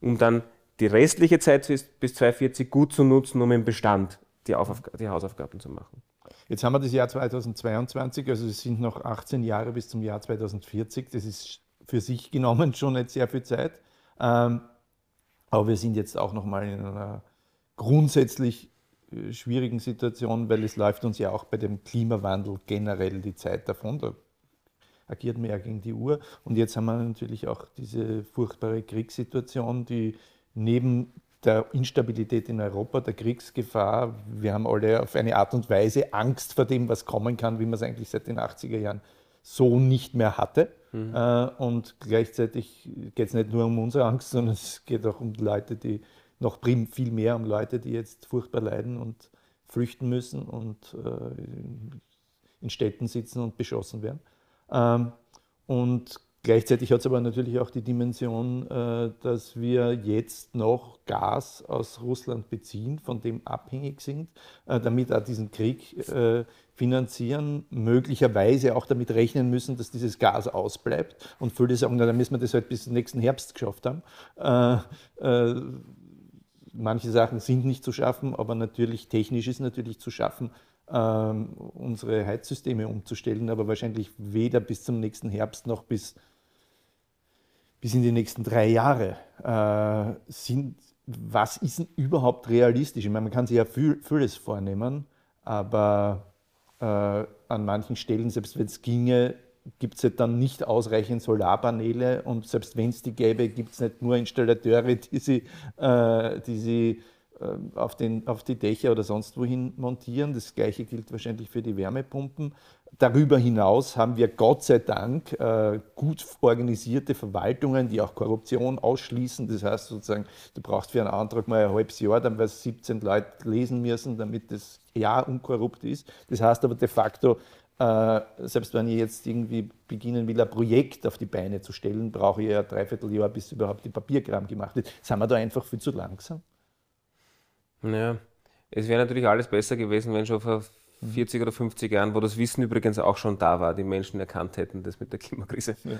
um dann die restliche Zeit bis 2040 gut zu nutzen, um im Bestand die, die Hausaufgaben zu machen. Jetzt haben wir das Jahr 2022, also es sind noch 18 Jahre bis zum Jahr 2040. Das ist für sich genommen schon nicht sehr viel Zeit. Ähm, aber wir sind jetzt auch nochmal in einer grundsätzlich äh, schwierigen Situation, weil es läuft uns ja auch bei dem Klimawandel generell die Zeit davon. Da agiert man ja gegen die Uhr. Und jetzt haben wir natürlich auch diese furchtbare Kriegssituation, die neben der Instabilität in Europa, der Kriegsgefahr, wir haben alle auf eine Art und Weise Angst vor dem, was kommen kann, wie man es eigentlich seit den 80er Jahren so nicht mehr hatte. Mhm. Äh, und gleichzeitig geht es nicht nur um unsere Angst, sondern es geht auch um Leute, die noch viel mehr um Leute, die jetzt furchtbar leiden und flüchten müssen und äh, in Städten sitzen und beschossen werden. Ähm, und Gleichzeitig hat es aber natürlich auch die Dimension, äh, dass wir jetzt noch Gas aus Russland beziehen, von dem abhängig sind, damit auch diesen Krieg finanzieren, möglicherweise auch damit rechnen müssen, dass dieses Gas ausbleibt. Und viele sagen, na, dann müssen wir das halt bis nächsten Herbst geschafft haben. Äh, äh, manche Sachen sind nicht zu schaffen, aber natürlich technisch ist natürlich zu schaffen, ähm, unsere Heizsysteme umzustellen, aber wahrscheinlich weder bis zum nächsten Herbst noch bis, bis in die nächsten drei Jahre äh, sind. Was ist denn überhaupt realistisch? Ich meine, man kann sich ja viel, vieles vornehmen, aber äh, an manchen Stellen, selbst wenn es ginge, gibt es halt dann nicht ausreichend Solarpaneele und selbst wenn es die gäbe, gibt es nicht nur Installateure, die sie, äh, die sie auf, den, auf die Dächer oder sonst wohin montieren. Das gleiche gilt wahrscheinlich für die Wärmepumpen. Darüber hinaus haben wir Gott sei Dank äh, gut organisierte Verwaltungen, die auch Korruption ausschließen. Das heißt sozusagen, du brauchst für einen Antrag mal ein halbes Jahr, dann es 17 Leute lesen müssen, damit das Jahr unkorrupt ist. Das heißt aber de facto, äh, selbst wenn ich jetzt irgendwie beginnen will, ein Projekt auf die Beine zu stellen, brauche ich ja ein Dreivierteljahr, bis überhaupt die Papierkram gemacht wird. Sind wir da einfach viel zu langsam? Ja, es wäre natürlich alles besser gewesen, wenn schon vor 40 oder 50 Jahren, wo das Wissen übrigens auch schon da war, die Menschen erkannt hätten, das mit der Klimakrise. Ja.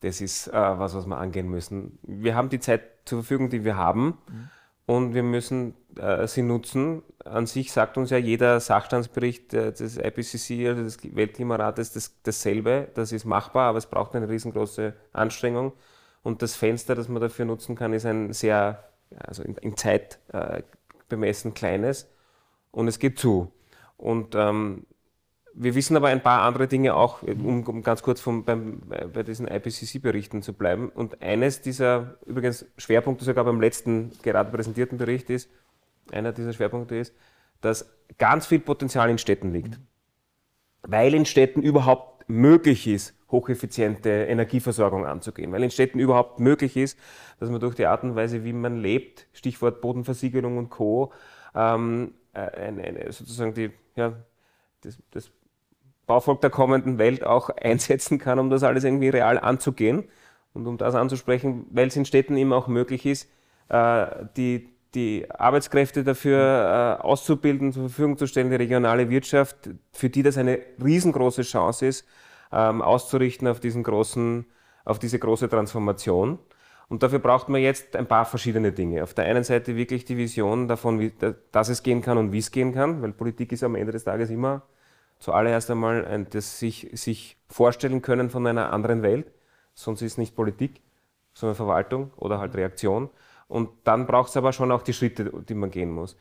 Das ist äh, was, was wir angehen müssen. Wir haben die Zeit zur Verfügung, die wir haben. Mhm. Und wir müssen äh, sie nutzen. An sich sagt uns ja jeder Sachstandsbericht äh, des IPCC, also des Weltklimarates, das, dasselbe. Das ist machbar, aber es braucht eine riesengroße Anstrengung. Und das Fenster, das man dafür nutzen kann, ist ein sehr, also in, in Zeit äh, bemessen kleines. Und es geht zu. Und ähm, wir wissen aber ein paar andere Dinge auch, um, um ganz kurz vom, beim, bei diesen IPCC-Berichten zu bleiben. Und eines dieser, übrigens Schwerpunkte sogar beim letzten gerade präsentierten Bericht ist, einer dieser Schwerpunkte ist, dass ganz viel Potenzial in Städten liegt. Weil in Städten überhaupt möglich ist, hocheffiziente Energieversorgung anzugehen. Weil in Städten überhaupt möglich ist, dass man durch die Art und Weise, wie man lebt, Stichwort Bodenversiegelung und Co., ähm, äh, eine, eine, sozusagen die, ja, das, das Bauvolk der kommenden Welt auch einsetzen kann, um das alles irgendwie real anzugehen und um das anzusprechen, weil es in Städten eben auch möglich ist, äh, die, die Arbeitskräfte dafür äh, auszubilden, zur Verfügung zu stellen, die regionale Wirtschaft, für die das eine riesengroße Chance ist, ähm, auszurichten auf diesen großen, auf diese große Transformation. Und dafür braucht man jetzt ein paar verschiedene Dinge. Auf der einen Seite wirklich die Vision davon, wie, dass es gehen kann und wie es gehen kann, weil Politik ist am Ende des Tages immer zuallererst einmal ein, das sich, sich vorstellen können von einer anderen Welt. Sonst ist nicht Politik, sondern Verwaltung oder halt Reaktion. Und dann braucht es aber schon auch die Schritte, die man gehen muss.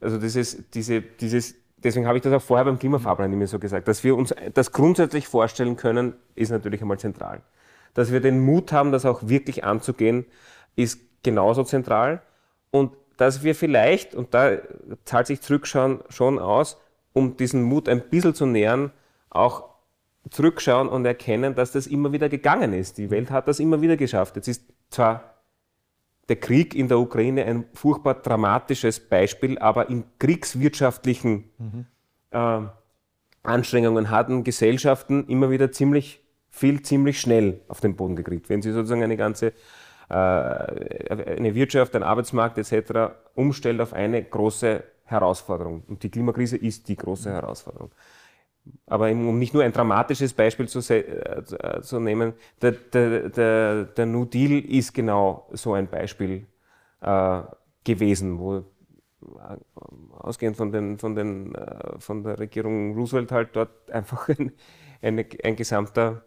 Also ist diese, dieses, deswegen habe ich das auch vorher beim Klimafahrplan immer so gesagt, dass wir uns das grundsätzlich vorstellen können, ist natürlich einmal zentral dass wir den Mut haben, das auch wirklich anzugehen, ist genauso zentral. Und dass wir vielleicht, und da zahlt sich Zurückschauen schon aus, um diesen Mut ein bisschen zu nähern, auch zurückschauen und erkennen, dass das immer wieder gegangen ist. Die Welt hat das immer wieder geschafft. Jetzt ist zwar der Krieg in der Ukraine ein furchtbar dramatisches Beispiel, aber in kriegswirtschaftlichen mhm. äh, Anstrengungen hatten Gesellschaften immer wieder ziemlich viel ziemlich schnell auf den Boden gekriegt. Wenn Sie sozusagen eine ganze äh, eine Wirtschaft, ein Arbeitsmarkt etc. umstellt auf eine große Herausforderung. Und die Klimakrise ist die große Herausforderung. Aber um nicht nur ein dramatisches Beispiel zu, äh, zu nehmen, der, der, der, der, New Deal ist genau so ein Beispiel äh, gewesen, wo äh, ausgehend von, den, von, den, äh, von der Regierung Roosevelt halt dort einfach ein, ein, ein gesamter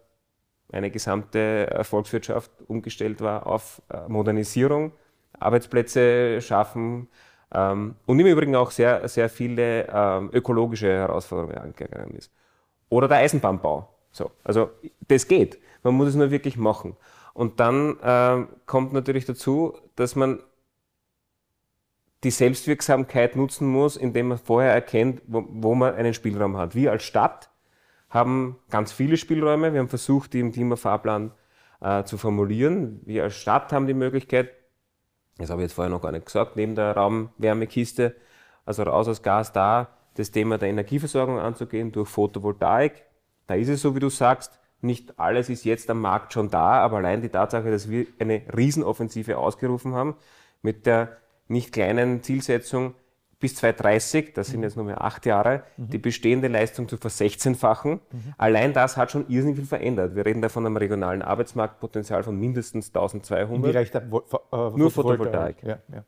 eine gesamte Volkswirtschaft umgestellt war auf äh, Modernisierung, Arbeitsplätze schaffen ähm, und im Übrigen auch sehr, sehr viele ähm, ökologische Herausforderungen angegangen ist. Oder der Eisenbahnbau. So, also das geht. Man muss es nur wirklich machen. Und dann äh, kommt natürlich dazu, dass man die Selbstwirksamkeit nutzen muss, indem man vorher erkennt, wo, wo man einen Spielraum hat. Wir als Stadt haben ganz viele Spielräume. Wir haben versucht, die im Klimafahrplan äh, zu formulieren. Wir als Stadt haben die Möglichkeit, das habe ich jetzt vorher noch gar nicht gesagt, neben der Raumwärmekiste, also raus aus Gas da, das Thema der Energieversorgung anzugehen durch Photovoltaik. Da ist es so, wie du sagst, nicht alles ist jetzt am Markt schon da, aber allein die Tatsache, dass wir eine Riesenoffensive ausgerufen haben, mit der nicht kleinen Zielsetzung, bis 2030, das sind jetzt nur mehr acht Jahre, die bestehende Leistung zu versechzehnfachen. Allein das hat schon irrsinnig viel verändert. Wir reden da von einem regionalen Arbeitsmarktpotenzial von mindestens 1200. Wie reicht der Vo- äh, Nur Photovoltaik. Ja, ja.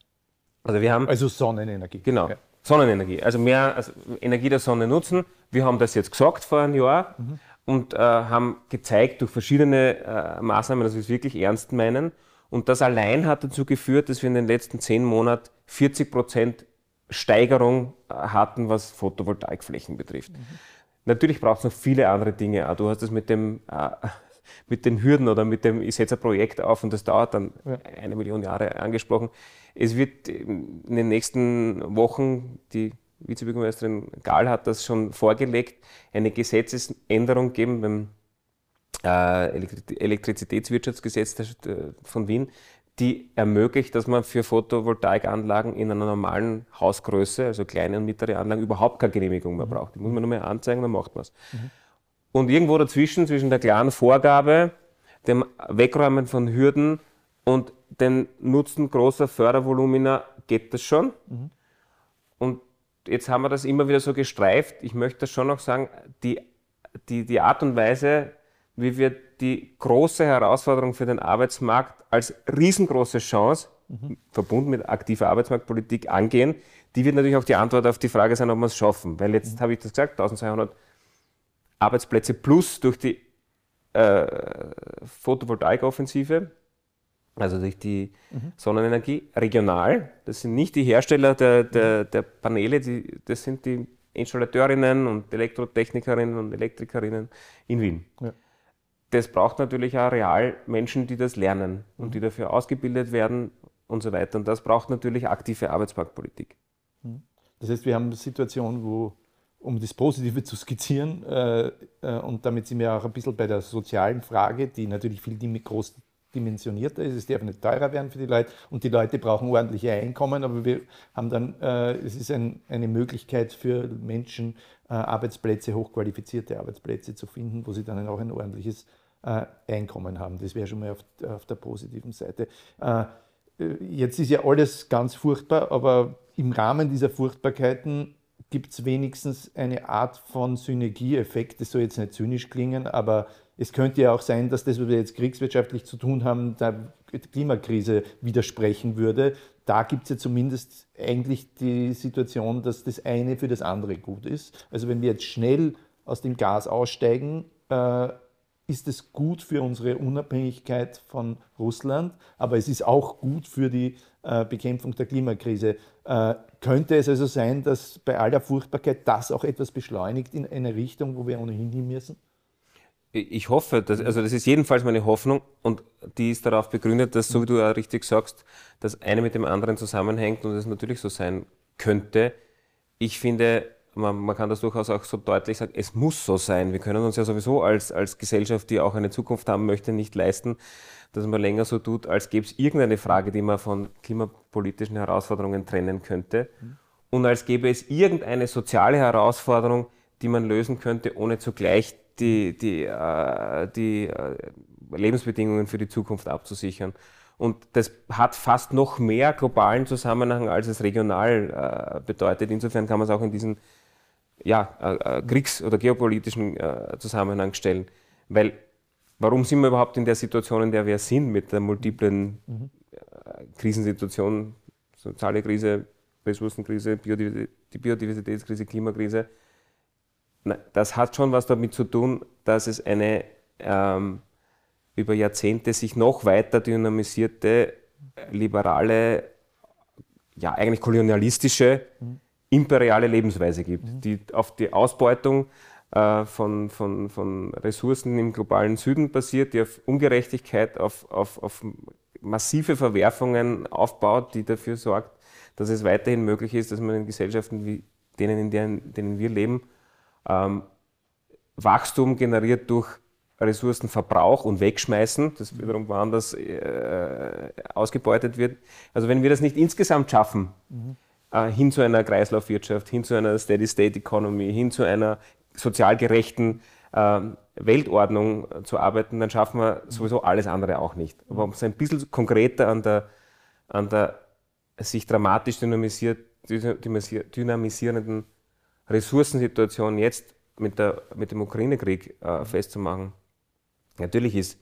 Also wir haben Also Sonnenenergie. Genau. Ja. Sonnenenergie. Also mehr also Energie der Sonne nutzen. Wir haben das jetzt gesagt vor einem Jahr und äh, haben gezeigt durch verschiedene äh, Maßnahmen, dass wir es wirklich ernst meinen. Und das allein hat dazu geführt, dass wir in den letzten zehn Monaten 40 Prozent Steigerung äh, hatten, was Photovoltaikflächen betrifft. Natürlich braucht es noch viele andere Dinge. Du hast es mit dem äh, mit den Hürden oder mit dem, ich setze ein Projekt auf und das dauert dann eine Million Jahre angesprochen. Es wird in den nächsten Wochen, die Vizebürgermeisterin Gahl hat das schon vorgelegt, eine Gesetzesänderung geben beim äh, Elektri- Elektrizitätswirtschaftsgesetz äh, von Wien, die ermöglicht, dass man für Photovoltaikanlagen in einer normalen Hausgröße, also kleine und mittlere Anlagen, überhaupt keine Genehmigung mehr braucht. Die muss man nur mehr anzeigen, dann macht man es. Und irgendwo dazwischen, zwischen der klaren Vorgabe, dem Wegräumen von Hürden und dem Nutzen großer Fördervolumina geht das schon. Und jetzt haben wir das immer wieder so gestreift. Ich möchte das schon noch sagen, die, die, die Art und Weise, wie wir die große Herausforderung für den Arbeitsmarkt als riesengroße Chance, verbunden mit aktiver Arbeitsmarktpolitik, angehen, die wird natürlich auch die Antwort auf die Frage sein, ob wir es schaffen. Weil jetzt habe ich das gesagt, 1200 Arbeitsplätze plus durch die äh, Photovoltaikoffensive, also durch die Sonnenenergie, regional. Das sind nicht die Hersteller der, der, der Paneele, die, das sind die Installateurinnen und Elektrotechnikerinnen und Elektrikerinnen in Wien. Ja. Das braucht natürlich auch real Menschen, die das lernen und die dafür ausgebildet werden und so weiter. Und das braucht natürlich aktive Arbeitsmarktpolitik. Das heißt, wir haben eine Situation, wo, um das Positive zu skizzieren, äh, äh, und damit sind wir auch ein bisschen bei der sozialen Frage, die natürlich viel groß dimensionierter ist. Es darf nicht teurer werden für die Leute und die Leute brauchen ordentliche Einkommen, aber wir haben dann, äh, es ist ein, eine Möglichkeit für Menschen, Arbeitsplätze, hochqualifizierte Arbeitsplätze zu finden, wo sie dann auch ein ordentliches äh, Einkommen haben. Das wäre schon mal auf, auf der positiven Seite. Äh, äh, Jetzt ist ja alles ganz furchtbar, aber im Rahmen dieser Furchtbarkeiten gibt es wenigstens eine Art von Synergieeffekt. Das soll jetzt nicht zynisch klingen, aber es könnte ja auch sein, dass das, was wir jetzt kriegswirtschaftlich zu tun haben, der Klimakrise widersprechen würde. Da gibt es ja zumindest eigentlich die Situation, dass das eine für das andere gut ist. Also wenn wir jetzt schnell aus dem Gas aussteigen, äh, ist es gut für unsere Unabhängigkeit von Russland, aber es ist auch gut für die äh, Bekämpfung der Klimakrise. Äh, könnte es also sein, dass bei aller Furchtbarkeit das auch etwas beschleunigt in eine Richtung, wo wir ohnehin hin müssen? Ich hoffe, dass, also das ist jedenfalls meine Hoffnung und die ist darauf begründet, dass, so wie du ja richtig sagst, das eine mit dem anderen zusammenhängt und es natürlich so sein könnte. Ich finde, man, man kann das durchaus auch so deutlich sagen, es muss so sein. Wir können uns ja sowieso als, als Gesellschaft, die auch eine Zukunft haben möchte, nicht leisten, dass man länger so tut, als gäbe es irgendeine Frage, die man von klimapolitischen Herausforderungen trennen könnte. Und als gäbe es irgendeine soziale Herausforderung, die man lösen könnte, ohne zugleich die, die, äh, die äh, Lebensbedingungen für die Zukunft abzusichern. Und das hat fast noch mehr globalen Zusammenhang, als es regional äh, bedeutet. Insofern kann man es auch in diesen ja, äh, äh, Kriegs- oder geopolitischen Zusammenhang stellen. Weil, warum sind wir überhaupt in der Situation, in der wir sind, mit der multiplen äh, Krisensituation, soziale Krise, Ressourcenkrise, die Biodiversitätskrise, Klimakrise? Das hat schon was damit zu tun, dass es eine ähm, über Jahrzehnte sich noch weiter dynamisierte, liberale, ja eigentlich kolonialistische, imperiale Lebensweise gibt, die auf die Ausbeutung äh, von, von, von Ressourcen im globalen Süden basiert, die auf Ungerechtigkeit, auf, auf, auf massive Verwerfungen aufbaut, die dafür sorgt, dass es weiterhin möglich ist, dass man in Gesellschaften wie denen, in denen, denen wir leben, ähm, Wachstum generiert durch Ressourcenverbrauch und Wegschmeißen, das wiederum woanders äh, ausgebeutet wird. Also wenn wir das nicht insgesamt schaffen, äh, hin zu einer Kreislaufwirtschaft, hin zu einer Steady-State-Economy, hin zu einer sozial gerechten äh, Weltordnung zu arbeiten, dann schaffen wir sowieso alles andere auch nicht. Aber um es ein bisschen konkreter an der, an der sich dramatisch dynamisierten dynamisierenden Ressourcensituation jetzt mit, der, mit dem Ukraine-Krieg äh, festzumachen. Natürlich ist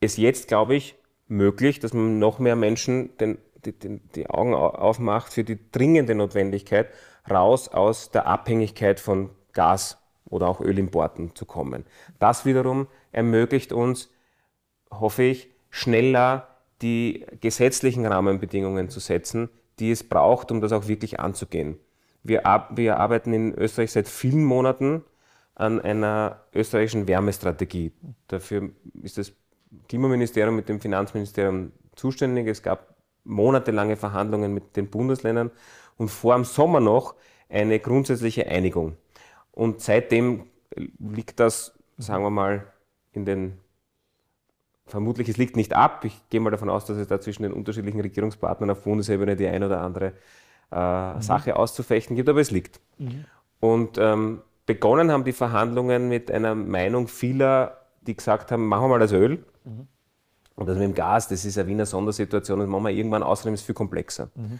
es jetzt, glaube ich, möglich, dass man noch mehr Menschen den, die, die, die Augen aufmacht für die dringende Notwendigkeit, raus aus der Abhängigkeit von Gas oder auch Ölimporten zu kommen. Das wiederum ermöglicht uns, hoffe ich, schneller die gesetzlichen Rahmenbedingungen zu setzen, die es braucht, um das auch wirklich anzugehen. Wir, wir arbeiten in Österreich seit vielen Monaten an einer österreichischen Wärmestrategie. Dafür ist das Klimaministerium mit dem Finanzministerium zuständig. Es gab monatelange Verhandlungen mit den Bundesländern und vor dem Sommer noch eine grundsätzliche Einigung. Und seitdem liegt das, sagen wir mal, in den vermutlich, es liegt nicht ab. Ich gehe mal davon aus, dass es da zwischen den unterschiedlichen Regierungspartnern auf Bundesebene die eine oder andere äh, mhm. Sache auszufechten gibt, aber es liegt. Mhm. Und ähm, begonnen haben die Verhandlungen mit einer Meinung vieler, die gesagt haben, machen wir mal das Öl. Mhm. Und das mit dem Gas, das ist eine Wiener Sondersituation, das machen wir irgendwann außerdem ist viel komplexer. Mhm.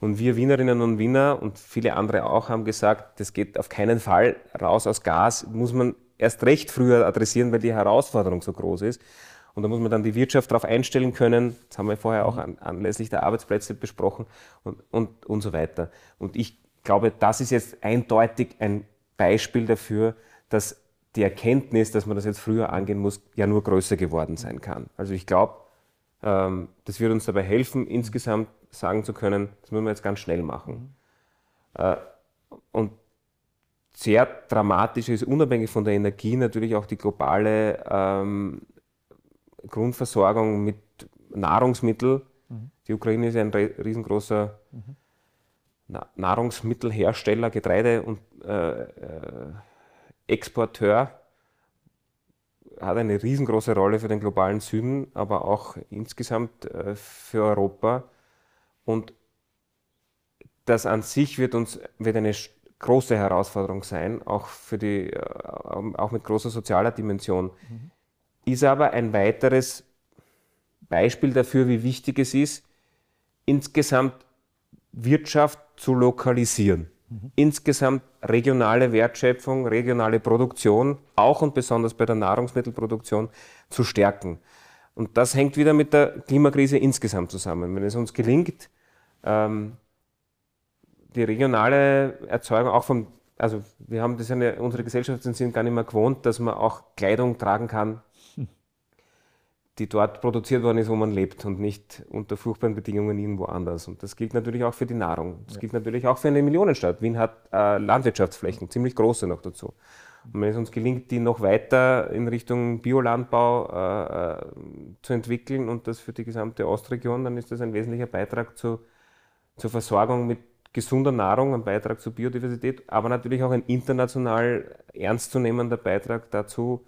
Und wir Wienerinnen und Wiener und viele andere auch haben gesagt, das geht auf keinen Fall raus aus Gas, muss man erst recht früher adressieren, weil die Herausforderung so groß ist. Und da muss man dann die Wirtschaft darauf einstellen können. Das haben wir vorher auch an, anlässlich der Arbeitsplätze besprochen und, und, und so weiter. Und ich glaube, das ist jetzt eindeutig ein Beispiel dafür, dass die Erkenntnis, dass man das jetzt früher angehen muss, ja nur größer geworden sein kann. Also ich glaube, ähm, das wird uns dabei helfen, insgesamt sagen zu können, das müssen wir jetzt ganz schnell machen. Äh, und sehr dramatisch ist, unabhängig von der Energie, natürlich auch die globale ähm, Grundversorgung mit Nahrungsmitteln. Mhm. Die Ukraine ist ein riesengroßer mhm. Nahrungsmittelhersteller, Getreide- und äh, äh, Exporteur hat eine riesengroße Rolle für den globalen Süden, aber auch insgesamt äh, für Europa. Und das an sich wird uns wird eine große Herausforderung sein, auch für die, äh, auch mit großer sozialer Dimension. Mhm. Ist aber ein weiteres Beispiel dafür, wie wichtig es ist, insgesamt Wirtschaft zu lokalisieren. Mhm. Insgesamt regionale Wertschöpfung, regionale Produktion, auch und besonders bei der Nahrungsmittelproduktion, zu stärken. Und das hängt wieder mit der Klimakrise insgesamt zusammen. Wenn es uns gelingt, ähm, die regionale Erzeugung auch von, also wir haben das ja, unsere Gesellschaften sind gar nicht mehr gewohnt, dass man auch Kleidung tragen kann, die dort produziert worden ist, wo man lebt und nicht unter furchtbaren Bedingungen irgendwo anders. Und das gilt natürlich auch für die Nahrung. Das ja. gilt natürlich auch für eine Millionenstadt. Wien hat äh, Landwirtschaftsflächen, ziemlich große noch dazu. Und wenn es uns gelingt, die noch weiter in Richtung Biolandbau äh, äh, zu entwickeln und das für die gesamte Ostregion, dann ist das ein wesentlicher Beitrag zu, zur Versorgung mit gesunder Nahrung, ein Beitrag zur Biodiversität, aber natürlich auch ein international ernstzunehmender Beitrag dazu,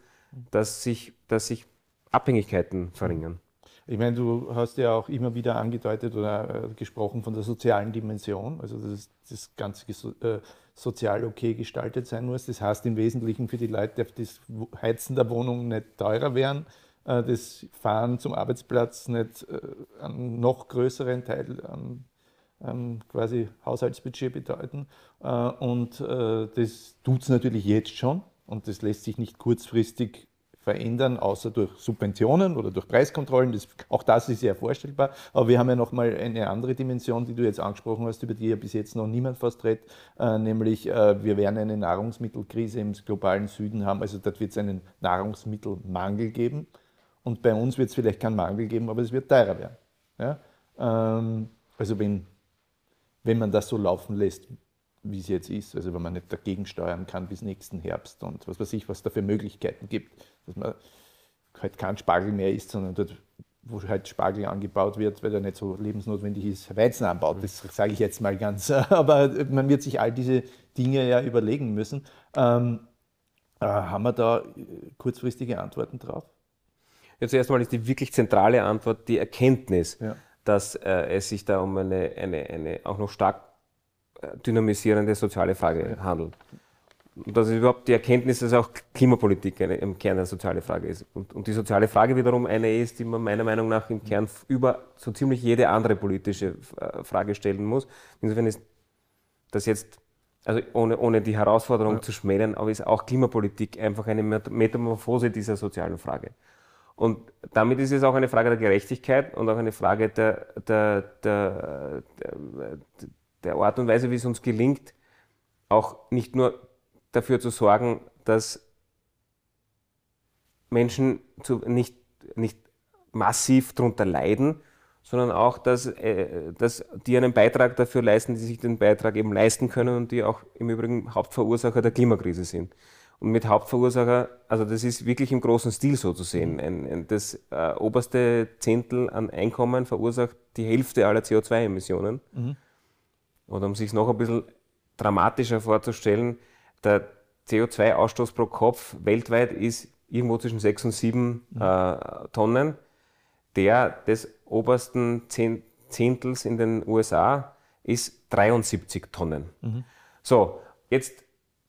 dass sich, dass sich Abhängigkeiten verringern. Ich meine, du hast ja auch immer wieder angedeutet oder äh, gesprochen von der sozialen Dimension, also dass das Ganze äh, sozial okay gestaltet sein muss. Das heißt im Wesentlichen für die Leute, dass das Heizen der Wohnung nicht teurer werden, äh, das Fahren zum Arbeitsplatz nicht einen noch größeren Teil an, quasi Haushaltsbudget bedeuten. Und das tut es natürlich jetzt schon und das lässt sich nicht kurzfristig verändern, außer durch Subventionen oder durch Preiskontrollen. Das, auch das ist ja vorstellbar. Aber wir haben ja noch mal eine andere Dimension, die du jetzt angesprochen hast, über die ja bis jetzt noch niemand fast redet, äh, nämlich äh, wir werden eine Nahrungsmittelkrise im globalen Süden haben. Also dort wird es einen Nahrungsmittelmangel geben. Und bei uns wird es vielleicht keinen Mangel geben, aber es wird teurer werden. Ja? Ähm, also wenn, wenn man das so laufen lässt, wie es jetzt ist, also wenn man nicht dagegen steuern kann bis nächsten Herbst und was weiß ich, was da für Möglichkeiten gibt, dass man halt kein Spargel mehr isst, sondern dort, wo halt Spargel angebaut wird, weil er nicht so lebensnotwendig ist, Weizen anbaut. Das sage ich jetzt mal ganz. Aber man wird sich all diese Dinge ja überlegen müssen. Ähm, äh, haben wir da kurzfristige Antworten drauf? Ja, zuerst mal ist die wirklich zentrale Antwort die Erkenntnis, ja. Dass äh, es sich da um eine, eine, eine auch noch stark dynamisierende soziale Frage handelt. das ist überhaupt die Erkenntnis, dass auch Klimapolitik eine, im Kern eine soziale Frage ist. Und, und, die soziale Frage wiederum eine ist, die man meiner Meinung nach im Kern über so ziemlich jede andere politische äh, Frage stellen muss. Insofern ist das jetzt, also ohne, ohne die Herausforderung ja. zu schmälern, aber ist auch Klimapolitik einfach eine Metamorphose dieser sozialen Frage. Und damit ist es auch eine Frage der Gerechtigkeit und auch eine Frage der, der, der, der, Art und Weise, wie es uns gelingt, auch nicht nur dafür zu sorgen, dass Menschen zu, nicht, nicht massiv darunter leiden, sondern auch, dass, äh, dass die einen Beitrag dafür leisten, die sich den Beitrag eben leisten können und die auch im Übrigen Hauptverursacher der Klimakrise sind. Und mit Hauptverursacher, also das ist wirklich im großen Stil so zu sehen. Ein, ein, das äh, oberste Zehntel an Einkommen verursacht die Hälfte aller CO2-Emissionen. Mhm. Oder um sich noch ein bisschen dramatischer vorzustellen, der CO2-Ausstoß pro Kopf weltweit ist irgendwo zwischen 6 und 7 mhm. äh, Tonnen. Der des obersten Zehntels in den USA ist 73 Tonnen. Mhm. So, jetzt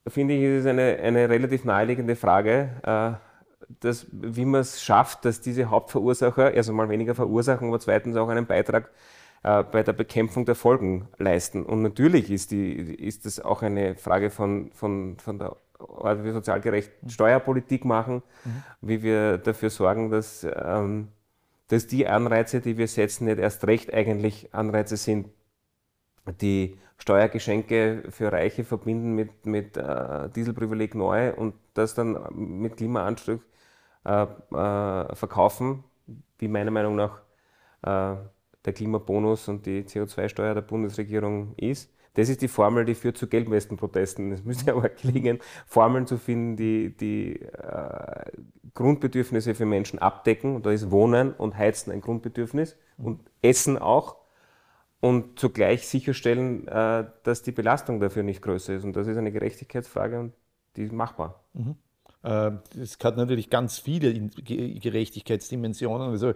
finde ich, ist es eine, eine relativ naheliegende Frage, äh, dass, wie man es schafft, dass diese Hauptverursacher, also mal weniger verursachen, aber zweitens auch einen Beitrag äh, bei der Bekämpfung der Folgen leisten. Und natürlich ist, die, ist das auch eine Frage von, von, von der Art, wie wir sozial gerecht Steuerpolitik machen, mhm. wie wir dafür sorgen, dass, ähm, dass die Anreize, die wir setzen, nicht erst recht eigentlich Anreize sind, die Steuergeschenke für Reiche verbinden mit, mit äh, Dieselprivileg neu und das dann mit Klimaanstrich äh, äh, verkaufen, wie meiner Meinung nach äh, der Klimabonus und die CO2-Steuer der Bundesregierung ist. Das ist die Formel, die führt zu Geldwestenprotesten. Es müsste aber gelingen, Formeln zu finden, die die äh, Grundbedürfnisse für Menschen abdecken. Und da ist Wohnen und Heizen ein Grundbedürfnis und Essen auch und zugleich sicherstellen, äh, dass die Belastung dafür nicht größer ist. Und das ist eine Gerechtigkeitsfrage und die ist machbar. Mhm. Äh, es hat natürlich ganz viele Gerechtigkeitsdimensionen. Also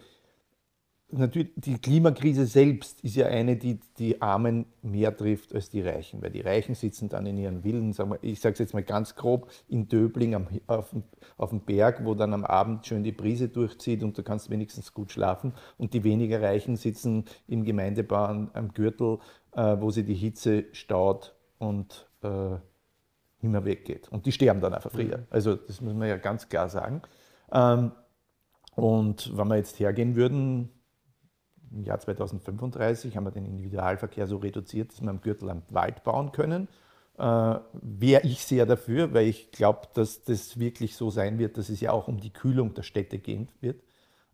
natürlich, die Klimakrise selbst ist ja eine, die die Armen mehr trifft als die Reichen, weil die Reichen sitzen dann in ihren Villen, sagen wir, ich sage es jetzt mal ganz grob, in Döbling am, auf, auf dem Berg, wo dann am Abend schön die Brise durchzieht und du kannst wenigstens gut schlafen. Und die weniger Reichen sitzen im Gemeindebau am Gürtel, äh, wo sie die Hitze staut und äh, immer weggeht. Und die sterben dann einfach früher. Mhm. Also das muss man ja ganz klar sagen. Ähm, und wenn wir jetzt hergehen würden, im Jahr 2035 haben wir den Individualverkehr so reduziert, dass wir am Gürtel am Wald bauen können. Äh, Wäre ich sehr dafür, weil ich glaube, dass das wirklich so sein wird, dass es ja auch um die Kühlung der Städte gehen wird.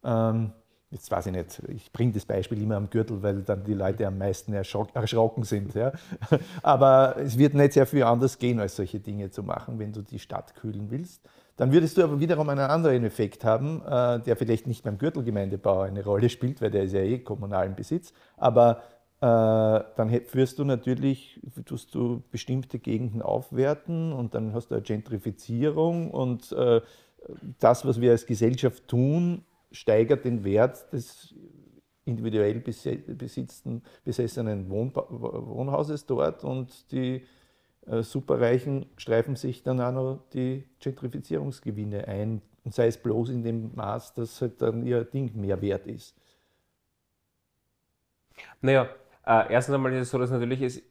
Ähm, jetzt weiß ich nicht, ich bringe das Beispiel immer am Gürtel, weil dann die Leute am meisten erschrocken sind. Ja. Aber es wird nicht sehr viel anders gehen, als solche Dinge zu machen, wenn du die Stadt kühlen willst. Dann würdest du aber wiederum einen anderen Effekt haben, äh, der vielleicht nicht beim Gürtelgemeindebau eine Rolle spielt, weil der ist ja eh kommunalen Besitz. Aber äh, dann führst du natürlich, tust du bestimmte Gegenden aufwerten und dann hast du eine Gentrifizierung und äh, das, was wir als Gesellschaft tun, steigert den Wert des individuell besessenen Wohnhauses dort und die Superreichen streifen sich dann auch noch die Gentrifizierungsgewinne ein. Und sei es bloß in dem Maß, dass halt dann ihr Ding mehr wert ist. Naja, äh, erstens einmal ist es so, dass natürlich es äh,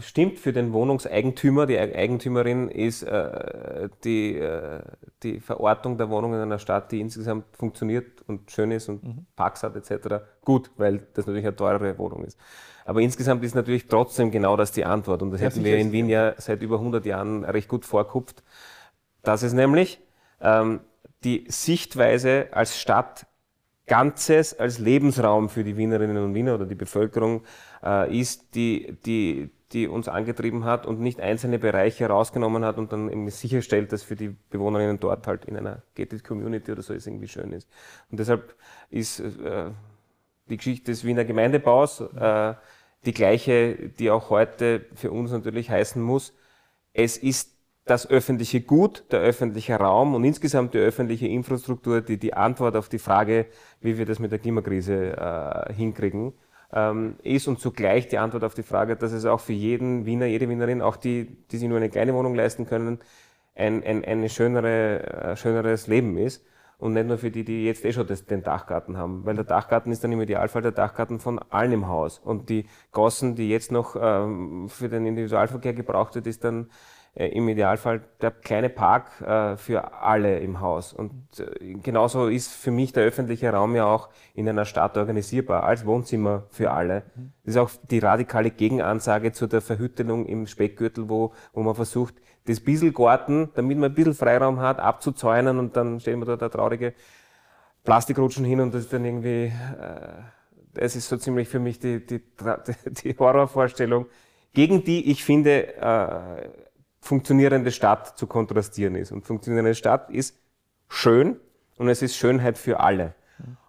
stimmt für den Wohnungseigentümer, die Eigentümerin ist äh, die, äh, die Verortung der Wohnung in einer Stadt, die insgesamt funktioniert und schön ist und mhm. Parks hat etc. gut, weil das natürlich eine teurere Wohnung ist. Aber insgesamt ist natürlich trotzdem genau das die Antwort. Und das ja, hätten wir in Wien ja seit über 100 Jahren recht gut vorkupft. Das ist nämlich ähm, die Sichtweise als Stadt Ganzes, als Lebensraum für die Wienerinnen und Wiener oder die Bevölkerung äh, ist, die, die, die uns angetrieben hat und nicht einzelne Bereiche rausgenommen hat und dann eben sicherstellt, dass für die Bewohnerinnen dort halt in einer Gated Community oder so es irgendwie schön ist. Und deshalb ist äh, die Geschichte des Wiener Gemeindebaus äh, die gleiche, die auch heute für uns natürlich heißen muss. Es ist das öffentliche Gut, der öffentliche Raum und insgesamt die öffentliche Infrastruktur, die die Antwort auf die Frage, wie wir das mit der Klimakrise äh, hinkriegen, ähm, ist und zugleich die Antwort auf die Frage, dass es auch für jeden Wiener, jede Wienerin, auch die, die sich nur eine kleine Wohnung leisten können, ein, ein, ein schönere, äh, schöneres Leben ist. Und nicht nur für die, die jetzt eh schon das, den Dachgarten haben. Weil der Dachgarten ist dann im Idealfall der Dachgarten von allen im Haus. Und die Gossen, die jetzt noch ähm, für den Individualverkehr gebraucht wird, ist dann im Idealfall der kleine Park äh, für alle im Haus. Und äh, genauso ist für mich der öffentliche Raum ja auch in einer Stadt organisierbar, als Wohnzimmer für alle. Das ist auch die radikale Gegenansage zu der Verhüttelung im Speckgürtel, wo, wo man versucht, das bisschen Garten, damit man ein bisschen Freiraum hat, abzuzäunen und dann stellen wir da der traurige Plastikrutschen hin und das ist dann irgendwie, äh, das ist so ziemlich für mich die, die, die Horrorvorstellung, gegen die ich finde, äh, funktionierende Stadt zu kontrastieren ist. Und funktionierende Stadt ist schön und es ist Schönheit für alle.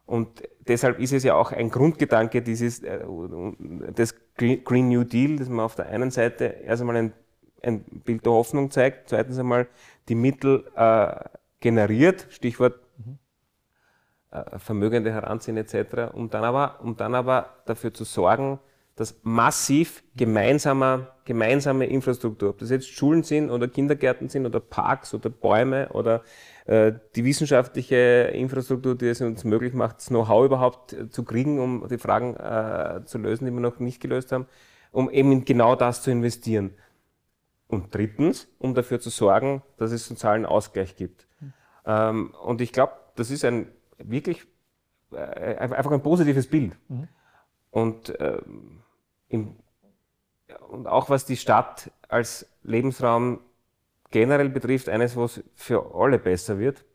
Und deshalb ist es ja auch ein Grundgedanke dieses, äh, des Green New Deal, dass man auf der einen Seite erst einmal ein, ein Bild der Hoffnung zeigt, zweitens einmal die Mittel äh, generiert, Stichwort äh, Vermögende heranziehen etc., um dann aber, um dann aber dafür zu sorgen, dass massiv gemeinsamer, gemeinsame Infrastruktur, ob das jetzt Schulen sind oder Kindergärten sind oder Parks oder Bäume oder äh, die wissenschaftliche Infrastruktur, die es uns möglich macht, das Know-how überhaupt äh, zu kriegen, um die Fragen äh, zu lösen, die wir noch nicht gelöst haben, um eben in genau das zu investieren. Und drittens, um dafür zu sorgen, dass es sozialen Ausgleich gibt. Mhm. Ähm, und ich glaube, das ist ein wirklich äh, einfach ein positives Bild. Mhm. Und ähm, im, und auch was die Stadt als Lebensraum generell betrifft, eines, wo es für alle besser wird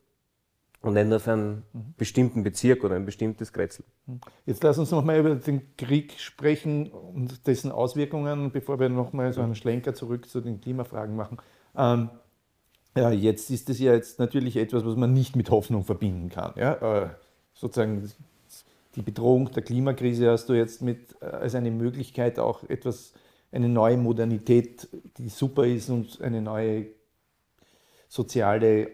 und nicht nur für einen mhm. bestimmten Bezirk oder ein bestimmtes Kretzel. Jetzt lass uns nochmal über den Krieg sprechen und dessen Auswirkungen, bevor wir nochmal so einen Schlenker zurück zu den Klimafragen machen. Ähm, ja, jetzt ist es ja jetzt natürlich etwas, was man nicht mit Hoffnung verbinden kann. Ja? Äh, sozusagen die Bedrohung der Klimakrise hast du jetzt mit äh, als eine Möglichkeit auch etwas, eine neue Modernität, die super ist und eine neue soziale,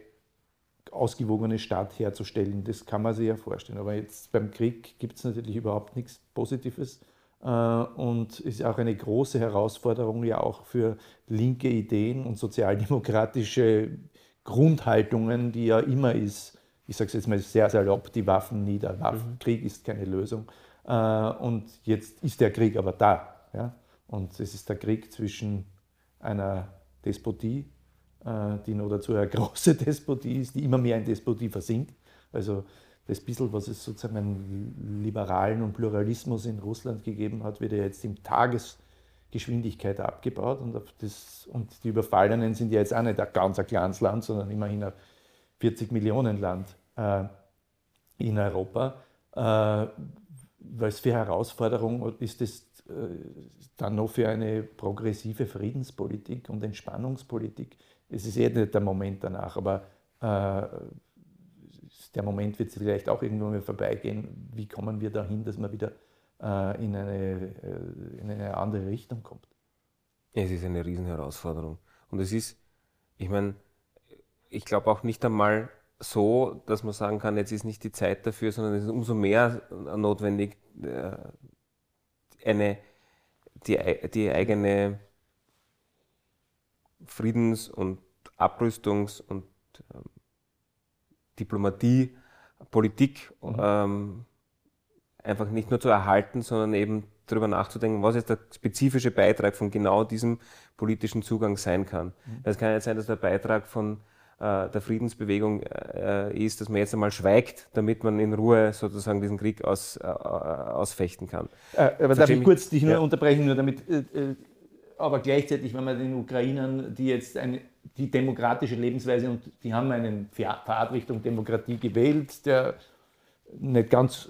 ausgewogene Stadt herzustellen. Das kann man sich ja vorstellen. Aber jetzt beim Krieg gibt es natürlich überhaupt nichts Positives. Äh, und ist auch eine große Herausforderung ja auch für linke Ideen und sozialdemokratische Grundhaltungen, die ja immer ist, ich sage es jetzt mal sehr salopp, die Waffen nieder. Waffenkrieg mhm. ist keine Lösung. Äh, und jetzt ist der Krieg aber da. Ja? Und es ist der Krieg zwischen einer Despotie, äh, die noch dazu eine große Despotie ist, die immer mehr in Despotie versinkt. Also das bisschen, was es sozusagen an Liberalen und Pluralismus in Russland gegeben hat, wird ja jetzt in Tagesgeschwindigkeit abgebaut. Und, das, und die Überfallenen sind ja jetzt auch nicht ein ganz ein kleines Land, sondern immerhin ein 40 Millionen Land äh, in Europa. Äh, was für Herausforderung ist es äh, dann noch für eine progressive Friedenspolitik und Entspannungspolitik? Es ist eh nicht der Moment danach, aber äh, der Moment wird vielleicht auch irgendwann mal vorbeigehen. Wie kommen wir dahin, dass man wieder äh, in, eine, äh, in eine andere Richtung kommt? Es ist eine Riesenherausforderung. Und es ist, ich meine, ich glaube auch nicht einmal so, dass man sagen kann, jetzt ist nicht die Zeit dafür, sondern es ist umso mehr notwendig, äh, eine, die, die eigene Friedens- und Abrüstungs- und ähm, Diplomatie, Politik mhm. ähm, einfach nicht nur zu erhalten, sondern eben darüber nachzudenken, was jetzt der spezifische Beitrag von genau diesem politischen Zugang sein kann. Mhm. Es kann nicht sein, dass der Beitrag von der Friedensbewegung äh, ist, dass man jetzt einmal schweigt, damit man in Ruhe sozusagen diesen Krieg aus, äh, ausfechten kann. aber darf ich kurz dich nur ja. unterbrechen, nur damit, aber gleichzeitig, wenn man den Ukrainern, die jetzt eine, die demokratische Lebensweise und die haben einen Pfad Richtung Demokratie gewählt, der nicht ganz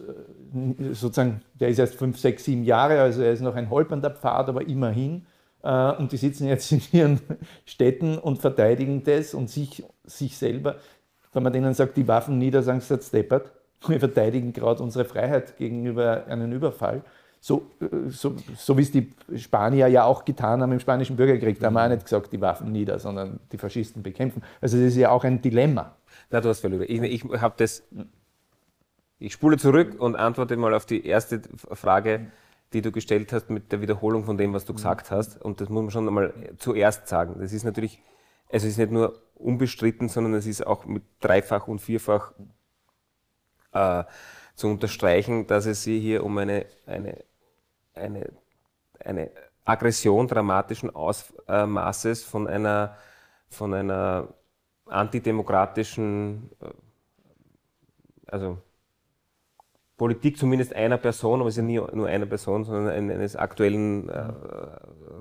sozusagen, der ist erst fünf, sechs, sieben Jahre, also er ist noch ein holpernder Pfad, aber immerhin. Und die sitzen jetzt in ihren Städten und verteidigen das und sich sich selber, wenn man denen sagt, die Waffen nieder, sagen sie jetzt deppert. Wir verteidigen gerade unsere Freiheit gegenüber einem Überfall. So, äh, so, so wie es die Spanier ja auch getan haben im Spanischen Bürgerkrieg. Da haben wir auch nicht gesagt, die Waffen nieder, sondern die Faschisten bekämpfen. Also das ist ja auch ein Dilemma. Na, du hast völlig Ich, ich habe das. Ich spule zurück und antworte mal auf die erste Frage, die du gestellt hast mit der Wiederholung von dem, was du gesagt hast. Und das muss man schon einmal zuerst sagen. Das ist natürlich es ist nicht nur unbestritten, sondern es ist auch mit dreifach und vierfach äh, zu unterstreichen, dass es sich hier um eine, eine, eine, eine Aggression dramatischen Ausmaßes von einer, von einer antidemokratischen, äh, also Politik zumindest einer Person, aber es ist ja nie nur eine Person, sondern eines aktuellen äh,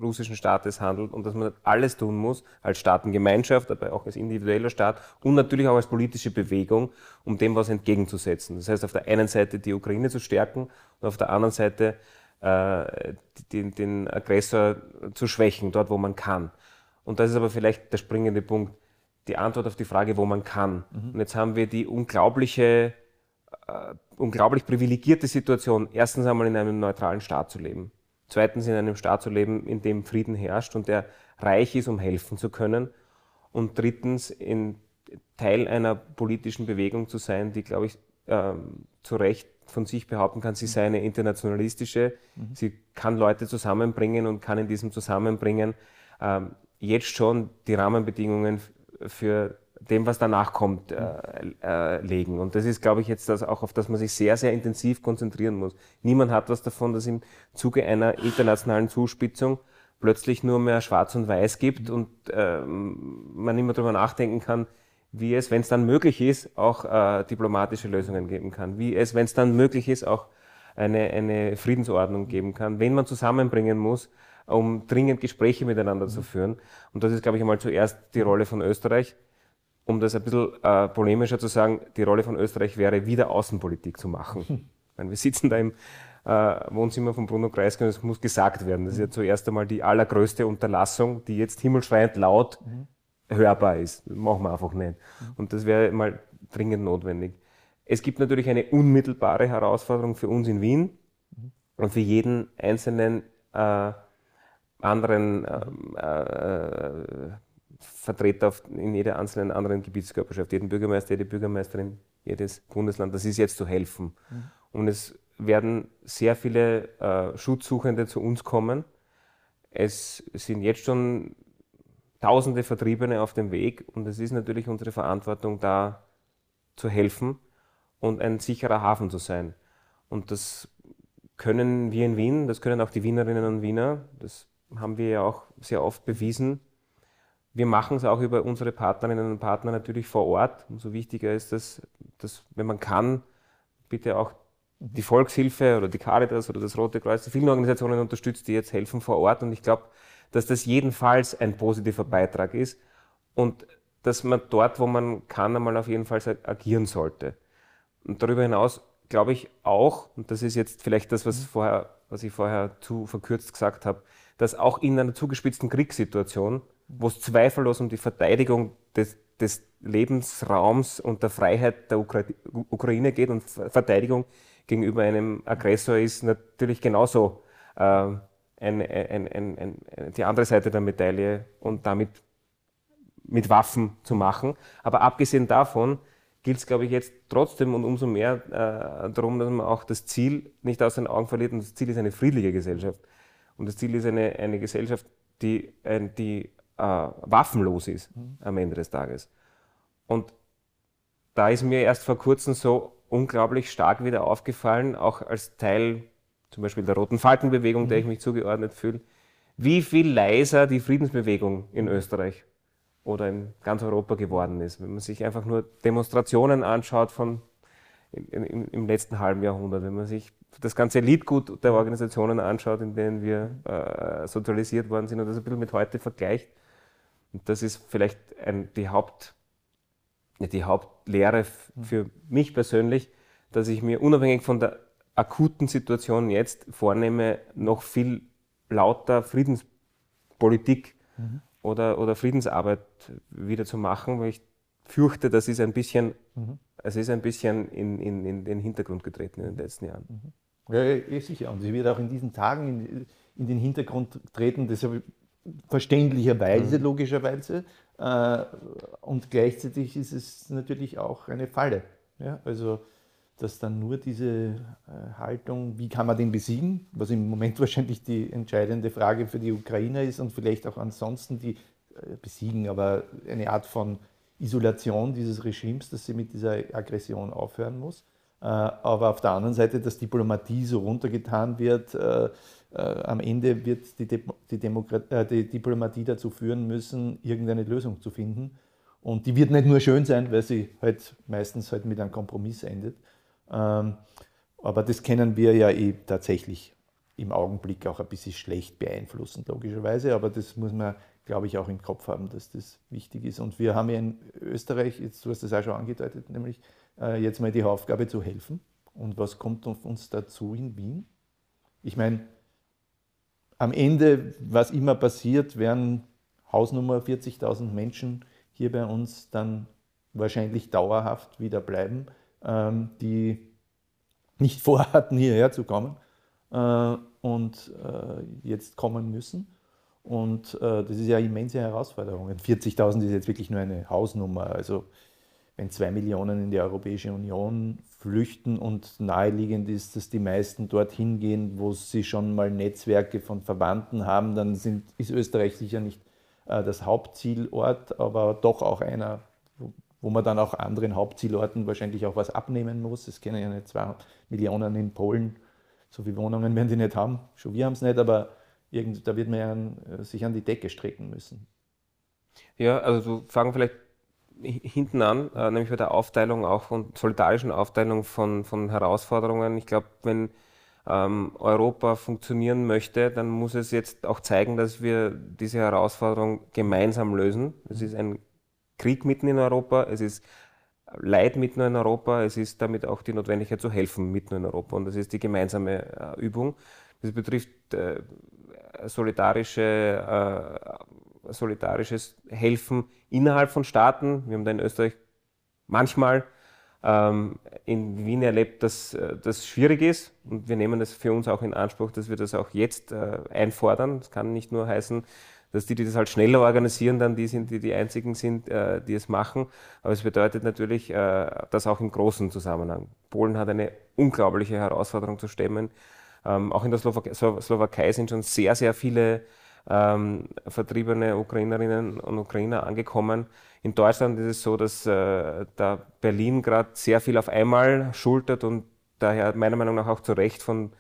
russischen Staates handelt und dass man alles tun muss, als Staatengemeinschaft, aber auch als individueller Staat und natürlich auch als politische Bewegung, um dem was entgegenzusetzen. Das heißt, auf der einen Seite die Ukraine zu stärken und auf der anderen Seite äh, den, den Aggressor zu schwächen, dort wo man kann. Und das ist aber vielleicht der springende Punkt, die Antwort auf die Frage, wo man kann. Mhm. Und jetzt haben wir die unglaubliche unglaublich privilegierte Situation, erstens einmal in einem neutralen Staat zu leben, zweitens in einem Staat zu leben, in dem Frieden herrscht und der reich ist, um helfen zu können und drittens in Teil einer politischen Bewegung zu sein, die, glaube ich, ähm, zu Recht von sich behaupten kann, sie sei eine internationalistische, mhm. sie kann Leute zusammenbringen und kann in diesem Zusammenbringen ähm, jetzt schon die Rahmenbedingungen für dem, was danach kommt, äh, äh, legen. Und das ist, glaube ich, jetzt das auch, auf das man sich sehr, sehr intensiv konzentrieren muss. Niemand hat was davon, dass im Zuge einer internationalen Zuspitzung plötzlich nur mehr Schwarz und Weiß gibt und äh, man immer darüber nachdenken kann, wie es, wenn es dann möglich ist, auch äh, diplomatische Lösungen geben kann. Wie es, wenn es dann möglich ist, auch eine, eine Friedensordnung geben kann. Wen man zusammenbringen muss, um dringend Gespräche miteinander zu führen. Und das ist, glaube ich, einmal zuerst die Rolle von Österreich um das ein bisschen äh, polemischer zu sagen, die Rolle von Österreich wäre, wieder Außenpolitik zu machen. Hm. Meine, wir sitzen da im äh, Wohnzimmer von Bruno Kreisky und es muss gesagt werden. Das ist ja zuerst einmal die allergrößte Unterlassung, die jetzt himmelschreiend laut mhm. hörbar ist. Das machen wir einfach nicht. Mhm. Und das wäre mal dringend notwendig. Es gibt natürlich eine unmittelbare Herausforderung für uns in Wien mhm. und für jeden einzelnen äh, anderen ähm, äh, Vertreter in jeder einzelnen anderen Gebietskörperschaft, jeden Bürgermeister, jede Bürgermeisterin, jedes Bundesland. Das ist jetzt zu helfen. Mhm. Und es werden sehr viele äh, Schutzsuchende zu uns kommen. Es sind jetzt schon tausende Vertriebene auf dem Weg und es ist natürlich unsere Verantwortung, da zu helfen und ein sicherer Hafen zu sein. Und das können wir in Wien, das können auch die Wienerinnen und Wiener, das haben wir ja auch sehr oft bewiesen, wir machen es auch über unsere Partnerinnen und Partner natürlich vor Ort. Umso wichtiger ist es, dass, wenn man kann, bitte auch die Volkshilfe oder die Caritas oder das Rote Kreuz, die vielen Organisationen unterstützt, die jetzt helfen vor Ort. Und ich glaube, dass das jedenfalls ein positiver Beitrag ist und dass man dort, wo man kann, einmal auf jeden Fall agieren sollte. Und darüber hinaus glaube ich auch, und das ist jetzt vielleicht das, was, vorher, was ich vorher zu verkürzt gesagt habe, dass auch in einer zugespitzten Kriegssituation wo es zweifellos um die Verteidigung des, des Lebensraums und der Freiheit der Ukra Ukraine geht und Verteidigung gegenüber einem Aggressor ist natürlich genauso äh, ein, ein, ein, die andere Seite der Medaille und damit mit Waffen zu machen. Aber abgesehen davon gilt es, glaube ich, jetzt trotzdem und umso mehr äh, darum, dass man auch das Ziel nicht aus den Augen verliert. Und das Ziel ist eine friedliche Gesellschaft. Und das Ziel ist eine, eine Gesellschaft, die, die äh, waffenlos ist mhm. am Ende des Tages. Und da ist mir erst vor kurzem so unglaublich stark wieder aufgefallen, auch als Teil zum Beispiel der Roten Falkenbewegung, mhm. der ich mich zugeordnet fühle, wie viel leiser die Friedensbewegung in Österreich oder in ganz Europa geworden ist. Wenn man sich einfach nur Demonstrationen anschaut von im, im letzten halben Jahrhundert, wenn man sich das ganze Liedgut der Organisationen anschaut, in denen wir äh, sozialisiert worden sind und das ein bisschen mit heute vergleicht, und das ist vielleicht ein, die, Haupt, die Hauptlehre hm. für mich persönlich, dass ich mir unabhängig von der akuten Situation jetzt vornehme, noch viel lauter Friedenspolitik mhm. oder, oder Friedensarbeit wieder zu machen, weil ich fürchte, das ist ein bisschen, mhm. es ist ein bisschen in, in, in, den Hintergrund getreten in den letzten Jahren. Mhm. Ja, ja, sicher. Und sie wird auch in diesen Tagen in, in den Hintergrund treten. Deshalb verständlicherweise, mhm. logischerweise. Äh, und gleichzeitig ist es natürlich auch eine Falle. Ja? Also, dass dann nur diese äh, Haltung, wie kann man den besiegen, was im Moment wahrscheinlich die entscheidende Frage für die Ukrainer ist und vielleicht auch ansonsten die äh, besiegen, aber eine Art von Isolation dieses Regimes, dass sie mit dieser Aggression aufhören muss. Äh, aber auf der anderen Seite, dass Diplomatie so runtergetan wird, äh, am Ende wird die, die, die, Diplomatie dazu führen müssen, irgendeine Lösung zu finden. Und die wird nicht nur schön sein, weil sie halt meistens halt mit einem Kompromiss endet. Ähm, aber das kennen wir ja eh tatsächlich im Augenblick auch ein bisschen schlecht beeinflussen, logischerweise. Aber das muss man, glaube ich, auch im Kopf haben, dass das wichtig ist. Und wir haben ja in Österreich, jetzt, du hast das auch schon angedeutet, nämlich äh, jetzt mal die Aufgabe zu helfen. Und was kommt auf uns dazu in Wien? Ich meine, am Ende, was immer passiert, werden Hausnummer 40.000 Menschen hier bei uns dann wahrscheinlich dauerhaft wieder bleiben, ähm, die nicht vorhatten, hierher zu kommen äh, und äh, jetzt kommen müssen. Und äh, das ist ja eine immense Herausforderung. 40.000 ist jetzt wirklich nur eine Hausnummer. Also wenn zwei Millionen in die Europäische Union flüchten und naheliegend ist, dass die meisten dorthin gehen, wo sie schon mal Netzwerke von Verwandten haben, dann sind, ist Österreich sicher nicht äh, das Hauptzielort, aber doch auch einer, wo, wo man dann auch anderen Hauptzielorten wahrscheinlich auch was abnehmen muss. Es kennen ja nicht zwei Millionen in Polen so viele Wohnungen werden die nicht haben. Schon wir haben es nicht, aber irgend, da wird man ja an, äh, sich an die Decke strecken müssen. Ja, also fangen vielleicht hinten an, äh, nämlich bei der Aufteilung auch von solidarischen Aufteilung von, von Herausforderungen. Ich glaube, wenn ähm, Europa funktionieren möchte, dann muss es jetzt auch zeigen, dass wir diese Herausforderung gemeinsam lösen. Es ist ein Krieg mitten in Europa, es ist Leid mitten in Europa, es ist damit auch die Notwendigkeit zu helfen mitten in Europa und das ist die gemeinsame äh, Übung. Das betrifft äh, solidarische, äh, solidarisches Helfen innerhalb von Staaten. Wir haben da in Österreich manchmal ähm, in Wien erlebt, dass äh, das schwierig ist und wir nehmen das für uns auch in Anspruch, dass wir das auch jetzt äh, einfordern. Das kann nicht nur heißen, dass die, die das halt schneller organisieren, dann die sind, die die einzigen sind, äh, die es machen. Aber es bedeutet natürlich, äh, das auch im großen Zusammenhang. Polen hat eine unglaubliche Herausforderung zu stemmen. Ähm, auch in der Slowakei, Slowakei sind schon sehr, sehr viele ähm, vertriebene Ukrainerinnen und Ukrainer angekommen. In Deutschland ist es so, dass äh, da Berlin gerade sehr viel auf einmal schultert und daher meiner Meinung nach auch zu Recht von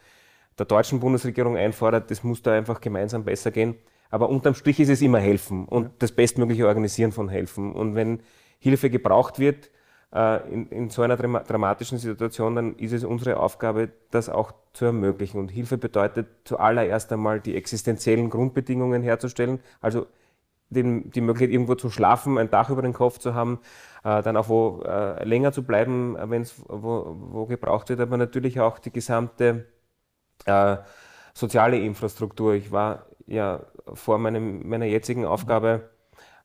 der deutschen Bundesregierung einfordert, das muss da einfach gemeinsam besser gehen. Aber unterm Strich ist es immer helfen und das bestmögliche Organisieren von helfen. Und wenn Hilfe gebraucht wird in, in, so einer dramatischen Situation, dann ist es unsere Aufgabe, das auch zu ermöglichen. Und Hilfe bedeutet zuallererst einmal die existenziellen Grundbedingungen herzustellen, also den, die Möglichkeit, irgendwo zu schlafen, ein Dach über den Kopf zu haben, äh, dann auch wo äh, länger zu bleiben, wenn es wo, wo, gebraucht wird, aber natürlich auch die gesamte äh, soziale Infrastruktur. Ich war ja vor meinem, meiner jetzigen Aufgabe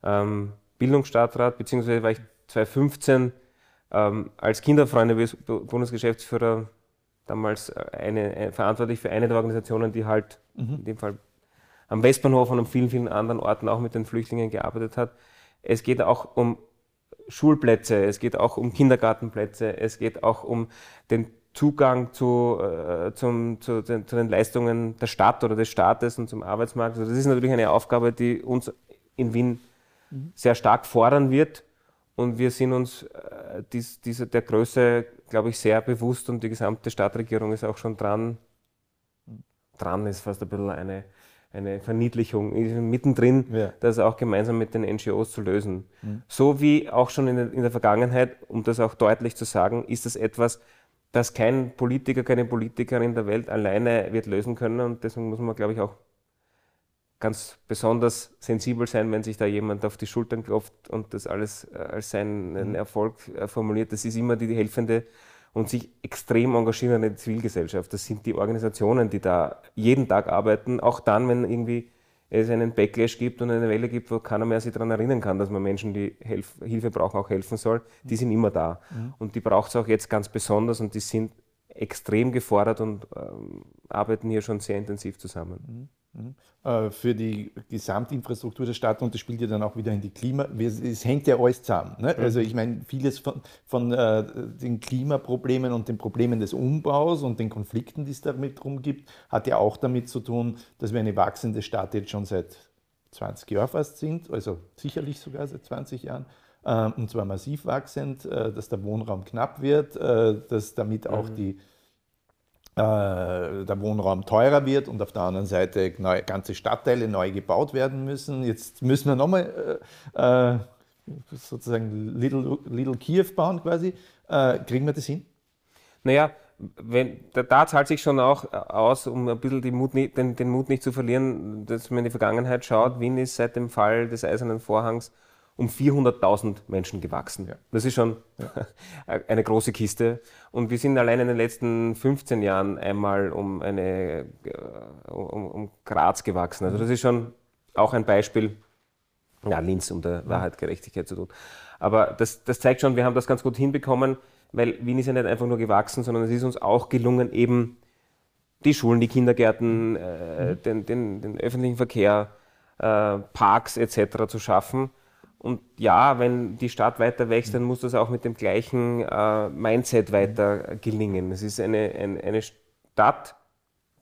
ähm, Bildungsstadtrat, beziehungsweise war ich 2015 ähm, als Kinderfreunde Bundesgeschäftsführer damals eine, eine, verantwortlich für eine der Organisationen, die halt mhm. in dem Fall am Westbahnhof und an vielen, vielen anderen Orten auch mit den Flüchtlingen gearbeitet hat. Es geht auch um Schulplätze, es geht auch um Kindergartenplätze, es geht auch um den Zugang zu, äh, zum, zu, den, zu, den, Leistungen der Stadt oder des Staates und zum Arbeitsmarkt. Also das ist natürlich eine Aufgabe, die uns in Wien mhm. sehr stark fordern wird. Und wir sind uns äh, dies, dieser, der Größe, glaube ich, sehr bewusst und die gesamte Stadtregierung ist auch schon dran. Dran ist fast ein bisschen eine, eine Verniedlichung, mittendrin, ja. das auch gemeinsam mit den NGOs zu lösen. Mhm. So wie auch schon in der, in der Vergangenheit, um das auch deutlich zu sagen, ist das etwas, dass kein Politiker, keine Politikerin der Welt alleine wird lösen können. Und deswegen muss man, glaube ich, auch ganz besonders sensibel sein, wenn sich da jemand auf die Schultern klopft und das alles äh, als seinen mhm. Erfolg äh, formuliert. Das ist immer die helfende und sich extrem engagierende Zivilgesellschaft. Das sind die Organisationen, die da jeden Tag arbeiten, auch dann, wenn irgendwie es einen Backlash gibt und eine Welle gibt, wo keiner mehr sich daran erinnern kann, dass man Menschen, die Helf Hilfe brauchen, auch helfen soll, die sind immer da. Mhm. Und die braucht es auch jetzt ganz besonders und die sind extrem gefordert und ähm, arbeiten hier schon sehr intensiv zusammen. Mhm. Mhm. Äh, für die Gesamtinfrastruktur der Stadt und das spielt ja dann auch wieder in die Klima. Es hängt ja alles zusammen. Ne? Mhm. Also ich meine, vieles von, von äh, den Klimaproblemen und den Problemen des Umbaus und den Konflikten, die es damit drum gibt, hat ja auch damit zu tun, dass wir eine wachsende Stadt jetzt schon seit 20 Jahre fast sind, also sicherlich sogar seit 20 Jahren, ähm, und zwar massiv wachsend, äh, dass der Wohnraum knapp wird, äh, dass damit auch mhm. die, äh, der Wohnraum teurer wird und auf der anderen Seite neue, ganze Stadtteile neu gebaut werden müssen. Jetzt müssen wir nochmal äh, sozusagen Little, Little Kiew bauen quasi. kriegen wir das hin? Naja, wenn, da, da, zahlt sich schon auch aus, um ein bisschen Mut, den, den, Mut nicht zu verlieren, dass man in die Vergangenheit schaut. Wien ist seit dem Fall des Eisernen Vorhangs um 400.000 Menschen gewachsen. Ja. Das ist schon ja. eine große Kiste. Und wir sind allein in den letzten 15 Jahren einmal um, eine, äh, um, um Graz gewachsen. Also das ist schon auch ein Beispiel, ja, Linz, um der Wahrheit Gerechtigkeit zu tun. Aber das, das zeigt schon, wir haben das ganz gut hinbekommen, weil Wien ist ja nicht einfach nur gewachsen, sondern es ist uns auch gelungen, eben die Schulen, die Kindergärten, äh, mhm. den, den, den, öffentlichen Verkehr, äh, Parks etc. zu schaffen und ja, wenn die Stadt weiter wächst, dann muss das auch mit dem gleichen äh, Mindset weiter gelingen. Es ist eine, eine, eine Stadt,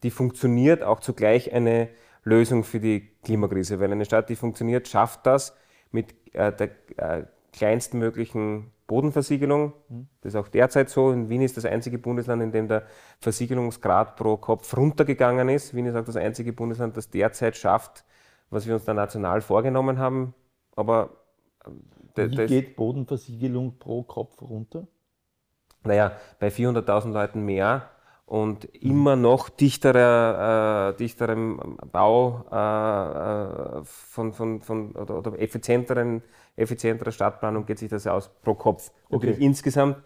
die funktioniert, auch zugleich eine Lösung für die Klimakrise. Weil eine Stadt, die funktioniert, schafft das mit äh, der äh, kleinstmöglichen Bodenversiegelung. Das ist auch derzeit so. In Wien ist das einzige Bundesland, in dem der Versiegelungsgrad pro Kopf runtergegangen ist. Wien ist auch das einzige Bundesland, das derzeit schafft, was wir uns da national vorgenommen haben. Aber wie geht Bodenversiegelung pro Kopf runter? Naja, bei 400.000 Leuten mehr und immer noch dichterer, äh, dichterem Bau äh, von, von, von, oder, oder effizienteren, effizienterer Stadtplanung geht sich das aus pro Kopf. Okay. insgesamt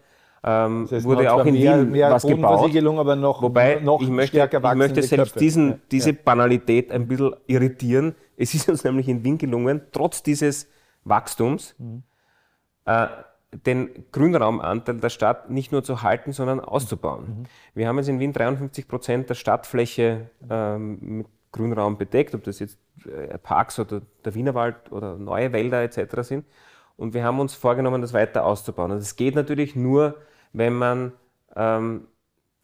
ähm, das heißt, wurde auch in mehr, Wien mehr was gebaut. aber noch, Wobei noch ich möchte, stärker ich möchte selbst diesen, ja. diese Banalität ein bisschen irritieren. Es ist uns nämlich in Wien gelungen, trotz dieses Wachstums, mhm. äh, den Grünraumanteil der Stadt nicht nur zu halten, sondern auszubauen. Mhm. Wir haben jetzt in Wien 53 Prozent der Stadtfläche ähm, mit Grünraum bedeckt, ob das jetzt äh, Parks oder der Wienerwald oder neue Wälder etc. sind. Und wir haben uns vorgenommen, das weiter auszubauen. Und es geht natürlich nur, wenn man ähm,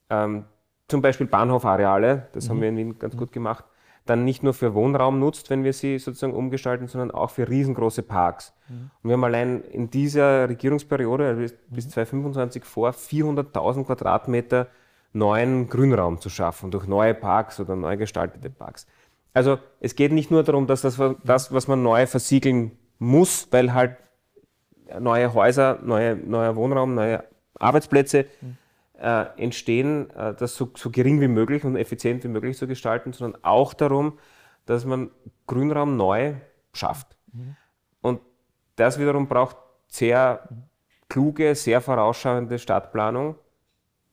ähm, zum Beispiel Bahnhofareale, das mhm. haben wir in Wien ganz gut gemacht, dann nicht nur für Wohnraum nutzt, wenn wir sie sozusagen umgestalten, sondern auch für riesengroße Parks. Mhm. Und wir haben allein in dieser Regierungsperiode also bis, mhm. bis 2025 vor, 400.000 Quadratmeter neuen Grünraum zu schaffen durch neue Parks oder neu gestaltete Parks. Also es geht nicht nur darum, dass das, das was man neu versiegeln muss, weil halt neue Häuser, neue, neuer Wohnraum, neue Arbeitsplätze mhm äh, entstehen, äh, das so, so, gering wie möglich und effizient wie möglich zu gestalten, sondern auch darum, dass man Grünraum neu schafft. Mhm. Und das wiederum braucht sehr kluge, sehr vorausschauende Stadtplanung.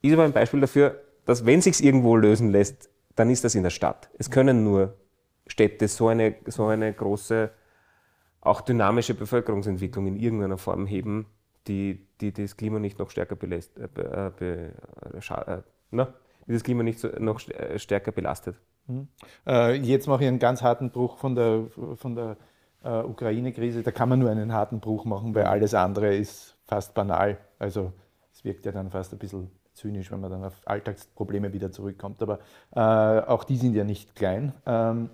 Ist aber ein Beispiel dafür, dass wenn sich irgendwo lösen lässt, dann ist das in der Stadt. Es können nur Städte so eine, so eine große, auch dynamische Bevölkerungsentwicklung in irgendeiner Form heben, die, die das Klima nicht noch stärker belässt, äh, be, äh, äh, na, die das Klima nicht so, noch äh, stärker belastet. Mhm. Äh, jetzt mache ich einen ganz harten Bruch von der, von der äh, Ukraine-Krise. Da kann man nur einen harten Bruch machen, weil alles andere ist fast banal. Also es wirkt ja dann fast ein bisschen zynisch, wenn man dann auf Alltagsprobleme wieder zurückkommt. Aber auch die sind ja nicht klein. Ähm,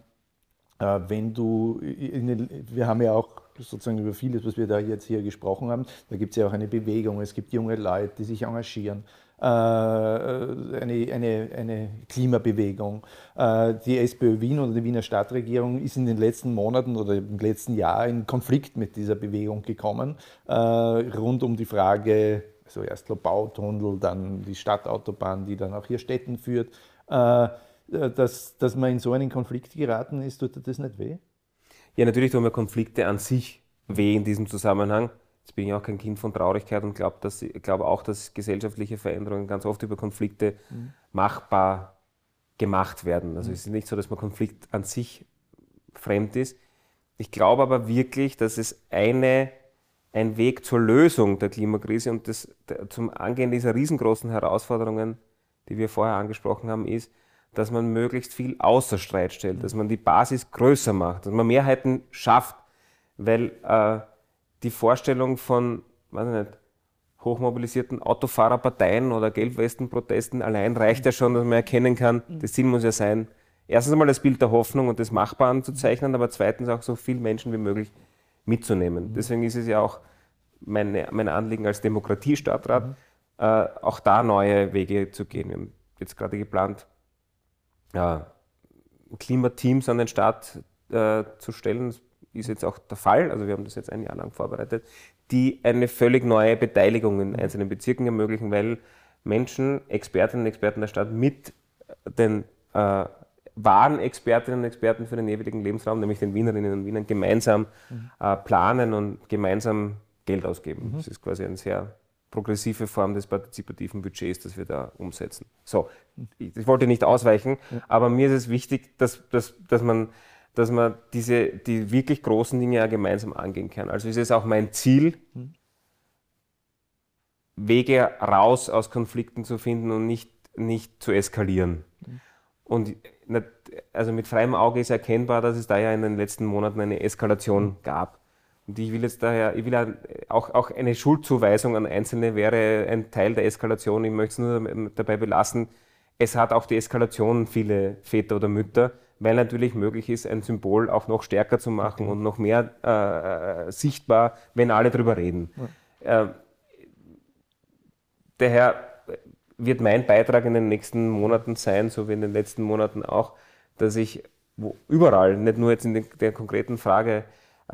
wenn du, den, wir haben ja auch sozusagen über vieles, was wir da jetzt hier gesprochen haben. Da gibt es ja auch eine Bewegung, es gibt junge Leute, die sich engagieren. Äh, eine, eine, eine Klimabewegung. Äh, die SPÖ Wien oder die Wiener Stadtregierung ist in den letzten Monaten oder im letzten Jahr in Konflikt mit dieser Bewegung gekommen, äh, rund um die Frage, also erst Bautunnel, dann die Stadtautobahn, die dann auch hier Städten führt. Dass, dass man in so einen Konflikt geraten ist, tut das nicht weh? Ja, natürlich tun mir Konflikte an sich weh in diesem Zusammenhang. Jetzt bin ich auch kein Kind von Traurigkeit und glaube glaub auch, dass gesellschaftliche Veränderungen ganz oft über Konflikte mhm. machbar gemacht werden. Also mhm. es ist nicht so, dass man Konflikt an sich fremd ist. Ich glaube aber wirklich, dass es eine, ein Weg zur Lösung der Klimakrise und des, der, zum Angehen dieser riesengroßen Herausforderungen, die wir vorher angesprochen haben, ist, dass man möglichst viel außer Streit stellt, dass man die Basis größer macht, dass man Mehrheiten schafft, weil äh, die Vorstellung von, weiß ich nicht, hochmobilisierten Autofahrerparteien oder Gelbwestenprotesten allein reicht ja schon, dass man erkennen kann, das Ziel muss ja sein, erstens einmal das Bild der Hoffnung und des Machbaren zu zeichnen, aber zweitens auch so viele Menschen wie möglich mitzunehmen. Mhm. Deswegen ist es ja auch meine, mein Anliegen als Demokratiestadtrat, mhm. äh, auch da neue Wege zu gehen. Wir haben jetzt gerade geplant, Klimateams an den Start äh, zu stellen. Das ist jetzt auch der Fall. Also wir haben das jetzt ein Jahr lang vorbereitet, die eine völlig neue Beteiligung in einzelnen Bezirken ermöglichen, weil Menschen, Expertinnen und Experten der Stadt mit den äh, wahren Expertinnen und Experten für den jeweiligen Lebensraum, nämlich den Wienerinnen und Wienern, gemeinsam mhm. äh, planen und gemeinsam Geld ausgeben. Mhm. Das ist quasi eine sehr progressive Form des partizipativen Budgets, das wir da umsetzen. So, ich, wollte nicht ausweichen, ja. aber mir ist es wichtig, dass, dass, dass man dass man diese, die wirklich großen Dinge ja gemeinsam angehen kann. Also ist es auch mein Ziel, mhm. Wege raus aus Konflikten zu finden und nicht, nicht zu eskalieren. Mhm. Und also mit freiem Auge ist erkennbar, dass es da ja in den letzten Monaten eine Eskalation gab. Und ich will jetzt daher, ich will auch, auch eine Schuldzuweisung an Einzelne wäre ein Teil der Eskalation. Ich möchte es nur dabei belassen, es hat auch die Eskalation viele Väter oder Mütter, weil natürlich möglich ist, ein Symbol auch noch stärker zu machen und noch mehr äh, äh sichtbar, wenn alle darüber reden. Ja. Äh, daher wird mein Beitrag in den nächsten Monaten sein, so wie in den letzten Monaten auch, dass ich überall, nicht nur jetzt in der, konkreten Frage,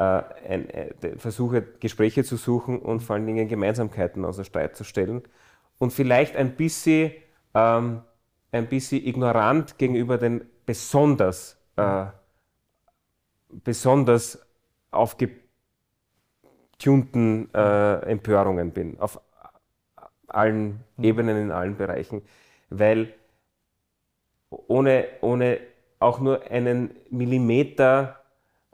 ein, äh, versuche, Gespräche zu suchen und vor allen Dingen Gemeinsamkeiten außer Streit zu stellen und vielleicht ein bisschen, ähm, ein bisschen ignorant gegenüber den besonders, äh, besonders aufgetunten äh, Empörungen bin. Auf allen mhm. Ebenen, in allen Bereichen, weil ohne, ohne auch nur einen Millimeter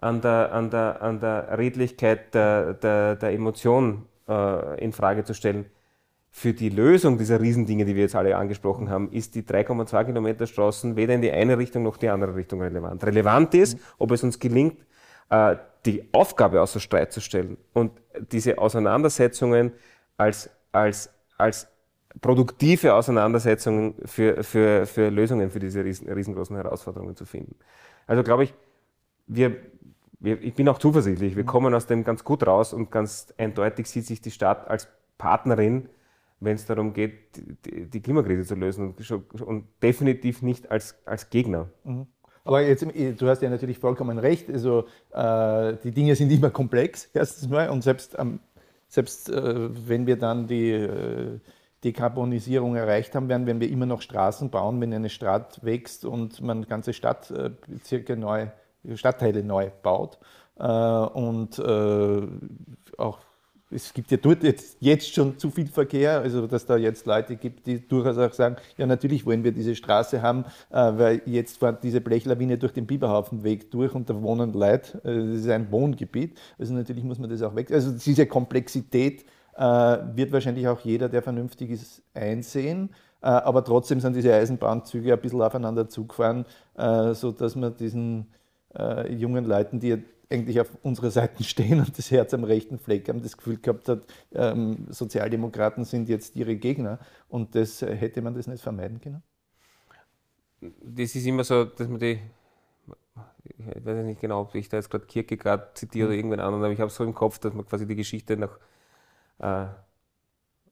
an der, an der, an der Redlichkeit der, der, der Emotion äh, in Frage zu stellen, für die Lösung dieser Riesendinge, die wir jetzt alle angesprochen haben, ist die 3,2 Kilometer Straßen weder in die eine Richtung noch die andere Richtung relevant. Relevant ist, ob es uns gelingt, äh, die Aufgabe außer Streit zu stellen und diese Auseinandersetzungen als, als als produktive Auseinandersetzungen für, für, für Lösungen für diese riesen, riesengroßen Herausforderungen zu finden. Also glaube ich, wir, wir, ich bin auch zuversichtlich, wir mhm. kommen aus dem ganz gut raus und ganz eindeutig sieht sich die Stadt als Partnerin, wenn es darum geht, die, die Klimakrise zu lösen und, und, definitiv nicht als, als Gegner. Mhm. Aber jetzt, du hast ja natürlich vollkommen recht. Also äh, die Dinge sind immer komplex, erstens mal, und selbst am selbst äh, wenn wir dann die äh, Dekarbonisierung erreicht haben, werden, wenn wir immer noch Straßen bauen, wenn eine Stadt wächst und man ganze Stadtbezirke neu, Stadtteile neu baut. Äh, und auch es gibt ja dort jetzt, jetzt schon zu viel Verkehr, also dass da jetzt Leute gibt, die durchaus auch sagen, ja natürlich wollen wir diese Straße haben, äh, weil jetzt fährt diese Blechlawine durch den Biberhaufenweg durch und da wohnen Leute, äh, das ist ein Wohngebiet, also natürlich muss man das auch weg. Also diese Komplexität äh, wird wahrscheinlich auch jeder, der vernünftig ist, einsehen. Äh, aber trotzdem sind diese Eisenbahnzüge ein bisschen aufeinander zugefahren, äh, sodass man diesen äh, jungen Leuten, die eigentlich auf unserer Seite stehen und das Herz am rechten Fleck haben, das Gefühl gehabt hat, ähm, Sozialdemokraten sind jetzt ihre Gegner und das äh, hätte man das nicht vermeiden können? Das ist immer so, dass man die, ich weiß nicht genau, ob ich da jetzt gerade Kierkegaard zitiere mhm. oder irgendwann anderen, aber ich habe so im Kopf, dass man quasi die Geschichte nach äh,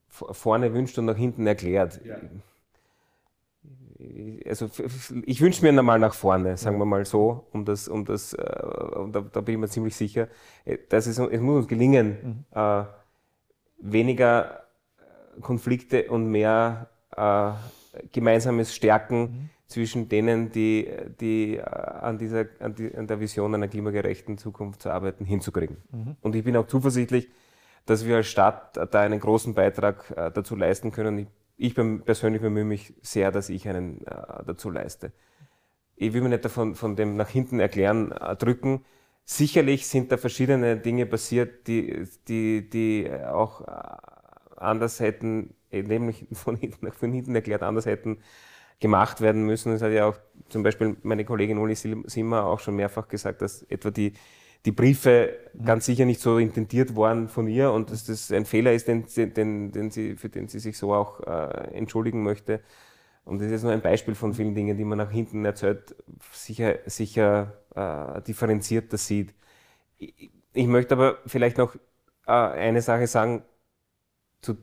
vorne wünscht und nach hinten erklärt. Ja also ich wünsche mir einmal nach vorne, sagen wir mal so, um das, um das, äh, da, da, bin ich mir ziemlich sicher, äh, dass es, es muss uns gelingen, mhm. äh, weniger Konflikte und mehr äh, gemeinsames Stärken mhm. zwischen denen, die, die, äh, an, dieser, an, die, an der Vision einer klimagerechten Zukunft zu arbeiten, hinzukriegen. Mhm. Und ich bin auch zuversichtlich, dass wir als Stadt da einen großen Beitrag äh, dazu leisten können. Ich ich persönlich bemühe mich sehr, dass ich einen äh, dazu leiste. Ich will mir nicht davon von dem nach hinten erklären äh, drücken. Sicherlich sind da verschiedene Dinge passiert, die, die, die auch äh, anders hätten, nämlich von hinten, von hinten erklärt, anders hätten gemacht werden müssen. Es hat ja auch zum Beispiel meine Kollegin Uli Simmer auch schon mehrfach gesagt, dass etwa die die Briefe ganz sicher nicht so intendiert waren von ihr und dass das ein Fehler ist, den, den, den sie, für den sie sich so auch äh, entschuldigen möchte. und das ist nur ein Beispiel von vielen Dingen, die man nach hinten erzählt, sicher, sicher äh, differenzierter sieht. Ich, ich, möchte aber vielleicht noch äh, eine Sache sagen, zu,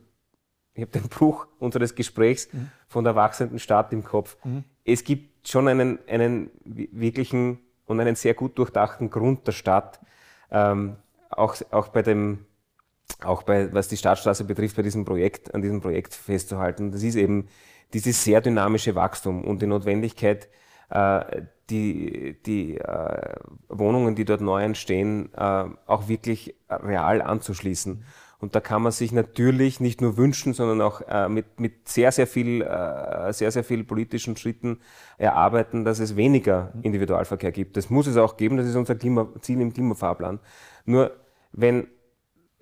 ich habe den Bruch unseres Gesprächs mhm. von der wachsenden Stadt im Kopf. Mhm. Es gibt schon einen, einen wirklichen und einen sehr gut durchdachten Grund der Stadt, ähm, auch, auch bei dem auch bei, was die Stadtstraße betrifft, bei diesem Projekt, an diesem Projekt festzuhalten. Das ist eben dieses sehr dynamische Wachstum und die Notwendigkeit, äh, die, die äh, Wohnungen, die dort neu entstehen, äh, auch wirklich real anzuschließen. Und da kann man sich natürlich nicht nur wünschen, sondern auch äh, mit, mit sehr, sehr viel, äh, sehr, sehr viel politischen Schritten erarbeiten, dass es weniger Individualverkehr gibt. Das muss es auch geben, das ist unser Klima, Ziel im Klimafahrplan. Nur wenn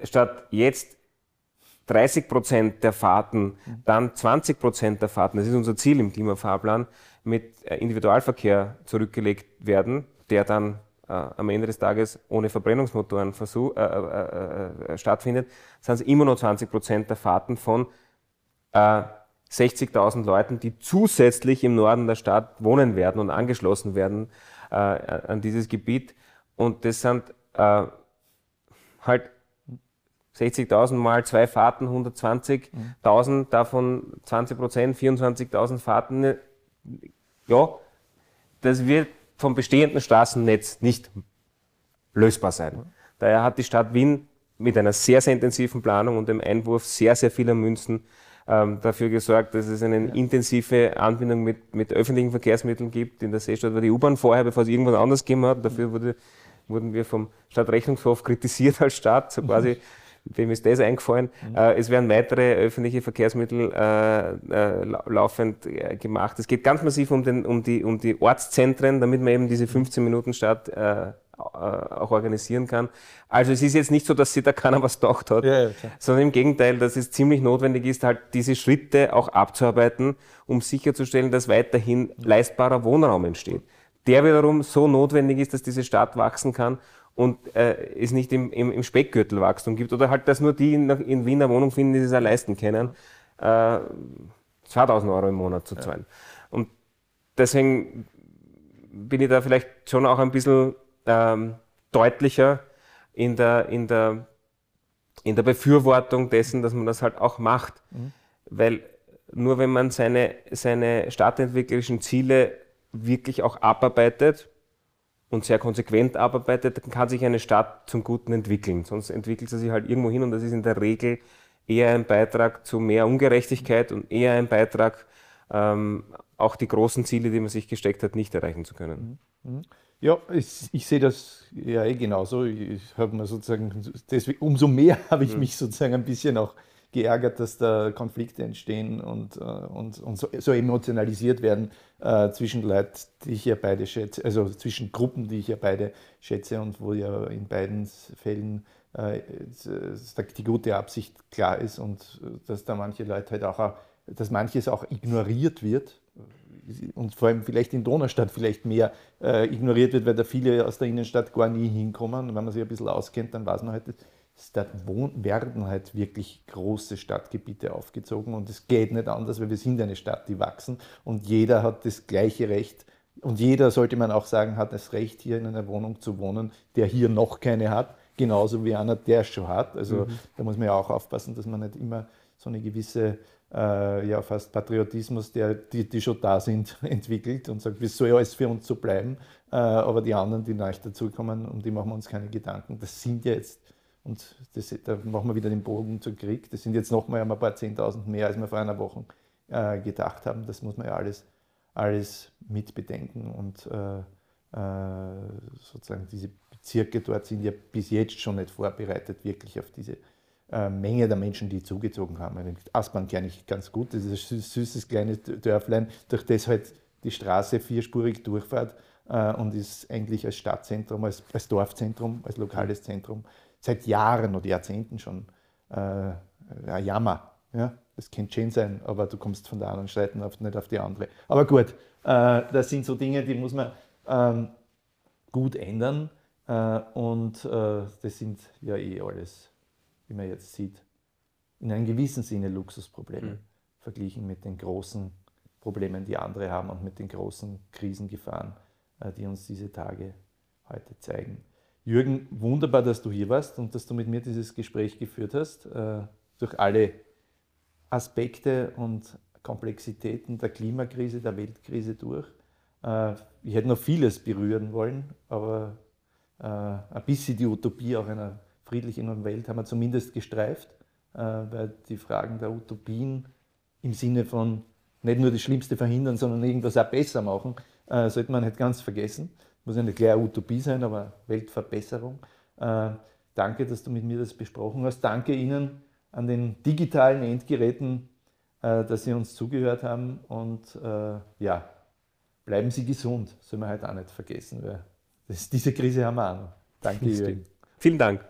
statt jetzt 30 Prozent der Fahrten, dann 20 Prozent der Fahrten, das ist unser Ziel im Klimafahrplan, mit äh, Individualverkehr zurückgelegt werden, der dann am Ende des Tages ohne Verbrennungsmotoren versuch, äh, äh, äh stattfindet, sind es immer nur 20 Prozent der Fahrten von 60.000 Leuten, die zusätzlich im Norden der Stadt wohnen werden und angeschlossen werden an dieses Gebiet. Und das sind halt 60.000 mal zwei Fahrten, 120.000, mhm. davon 20 Prozent, 24.000 Fahrten. Ja, das wird vom bestehenden Straßennetz nicht lösbar sein. Daher hat die Stadt Wien mit einer sehr, sehr intensiven Planung und dem Einwurf sehr, sehr vieler Münzen ähm, dafür gesorgt, dass es eine ja. intensive Anbindung mit, mit öffentlichen Verkehrsmitteln gibt. In der Seestadt war die U-Bahn vorher, bevor es irgendwann anders gegeben hat. Dafür wurde, wurden wir vom Stadtrechnungshof kritisiert als Stadt, so quasi Wem ist das eingefallen? Mhm. Äh, es werden weitere öffentliche Verkehrsmittel äh, äh, laufend äh, gemacht. Es geht ganz massiv um, den, um, die, um die Ortszentren, damit man eben diese 15 Minuten Stadt äh, auch organisieren kann. Also es ist jetzt nicht so, dass sich da keiner was gedacht hat, ja, ja, sondern im Gegenteil, dass es ziemlich notwendig ist, halt diese Schritte auch abzuarbeiten, um sicherzustellen, dass weiterhin leistbarer Wohnraum entsteht. Der wiederum so notwendig ist, dass diese Stadt wachsen kann und äh, es nicht im, im, im Speckgürtel Wachstum gibt oder halt, dass nur die in, in Wien eine Wohnung finden, die sich auch leisten können, äh, 2000 Euro im Monat zu zahlen. Ja. Und deswegen bin ich da vielleicht schon auch ein bisschen ähm, deutlicher in der, in, der, in der Befürwortung dessen, dass man das halt auch macht. Mhm. Weil nur wenn man seine, seine stadtentwicklerischen Ziele wirklich auch abarbeitet, und sehr konsequent arbeitet, dann kann sich eine Stadt zum Guten entwickeln. Sonst entwickelt sie sich halt irgendwo hin und das ist in der Regel eher ein Beitrag zu mehr Ungerechtigkeit und eher ein Beitrag, ähm, auch die großen Ziele, die man sich gesteckt hat, nicht erreichen zu können. Mhm. Mhm. Ja, ich, ich, sehe das ja eh genauso. Ich habe mir sozusagen, deswegen, umso mehr habe ich mhm. mich sozusagen ein bisschen auch geärgert, dass da Konflikte entstehen und, äh, und, und so, so, emotionalisiert werden äh, zwischen Leuten, die ich ja beide schätze, also zwischen Gruppen, die ich ja beide schätze und wo ja in beiden Fällen äh, die gute Absicht klar ist und dass da manche Leute halt auch, dass manches auch ignoriert wird und vor allem vielleicht in Donaustadt vielleicht mehr äh, ignoriert wird, weil da viele aus der Innenstadt gar nie hinkommen. Und wenn man sich ein bisschen auskennt, dann weiß man halt, da werden halt wirklich große Stadtgebiete aufgezogen und es geht nicht anders, weil wir sind eine Stadt, die wachsen und jeder hat das gleiche Recht und jeder, sollte man auch sagen, hat das Recht, hier in einer Wohnung zu wohnen, der hier noch keine hat, genauso wie einer, der es schon hat. Also mhm. da muss man ja auch aufpassen, dass man nicht immer so eine gewisse äh, ja fast Patriotismus, der, die, die schon da sind, entwickelt und sagt, es soll ja alles für uns so bleiben. Äh, aber die anderen, die neu dazukommen, um die machen wir uns keine Gedanken. Das sind ja jetzt und das, da machen wir wieder den Bogen zum Krieg. Das sind jetzt nochmal ein paar Zehntausend mehr, als wir vor einer Woche äh, gedacht haben. Das muss man ja alles, alles mitbedenken. Und äh, äh, sozusagen diese Bezirke dort sind ja bis jetzt schon nicht vorbereitet, wirklich auf diese äh, Menge der Menschen, die zugezogen haben. Aspern kenne ich ganz gut. Das ist ein süßes kleines Dörflein, durch das halt die Straße vierspurig durchfährt äh, und ist eigentlich als Stadtzentrum, als, als Dorfzentrum, als lokales Zentrum seit Jahren oder Jahrzehnten schon äh, ein Jammer. Ja? Das könnte schön sein, aber du kommst von der anderen Seite auf, nicht auf die andere. Aber gut, äh, das sind so Dinge, die muss man ähm, gut ändern. Äh, und äh, das sind ja eh alles, wie man jetzt sieht, in einem gewissen Sinne Luxusprobleme, mhm. verglichen mit den großen Problemen, die andere haben und mit den großen Krisengefahren, äh, die uns diese Tage heute zeigen. Jürgen, wunderbar, dass du hier warst und dass du mit mir dieses Gespräch geführt hast, äh, durch alle Aspekte und Komplexitäten der Klimakrise, der Weltkrise durch. Äh, ich hätte noch vieles berühren wollen, aber ein bisschen die Utopie auch einer friedlichen Welt haben wir zumindest gestreift, weil die Fragen der Utopien im Sinne von nicht nur das Schlimmste verhindern, sondern irgendwas auch besser machen, sollte man nicht ganz vergessen muss ja nicht gleich eine Utopie sein, aber Weltverbesserung. Äh, danke, dass du mit mir das besprochen hast. Danke Ihnen an den digitalen Endgeräten, äh, dass Sie uns zugehört haben. Und äh, ja, bleiben Sie gesund, soll man halt auch nicht vergessen, weil das, diese Krise haben wir auch noch. Danke, Jürgen. Vielen Dank.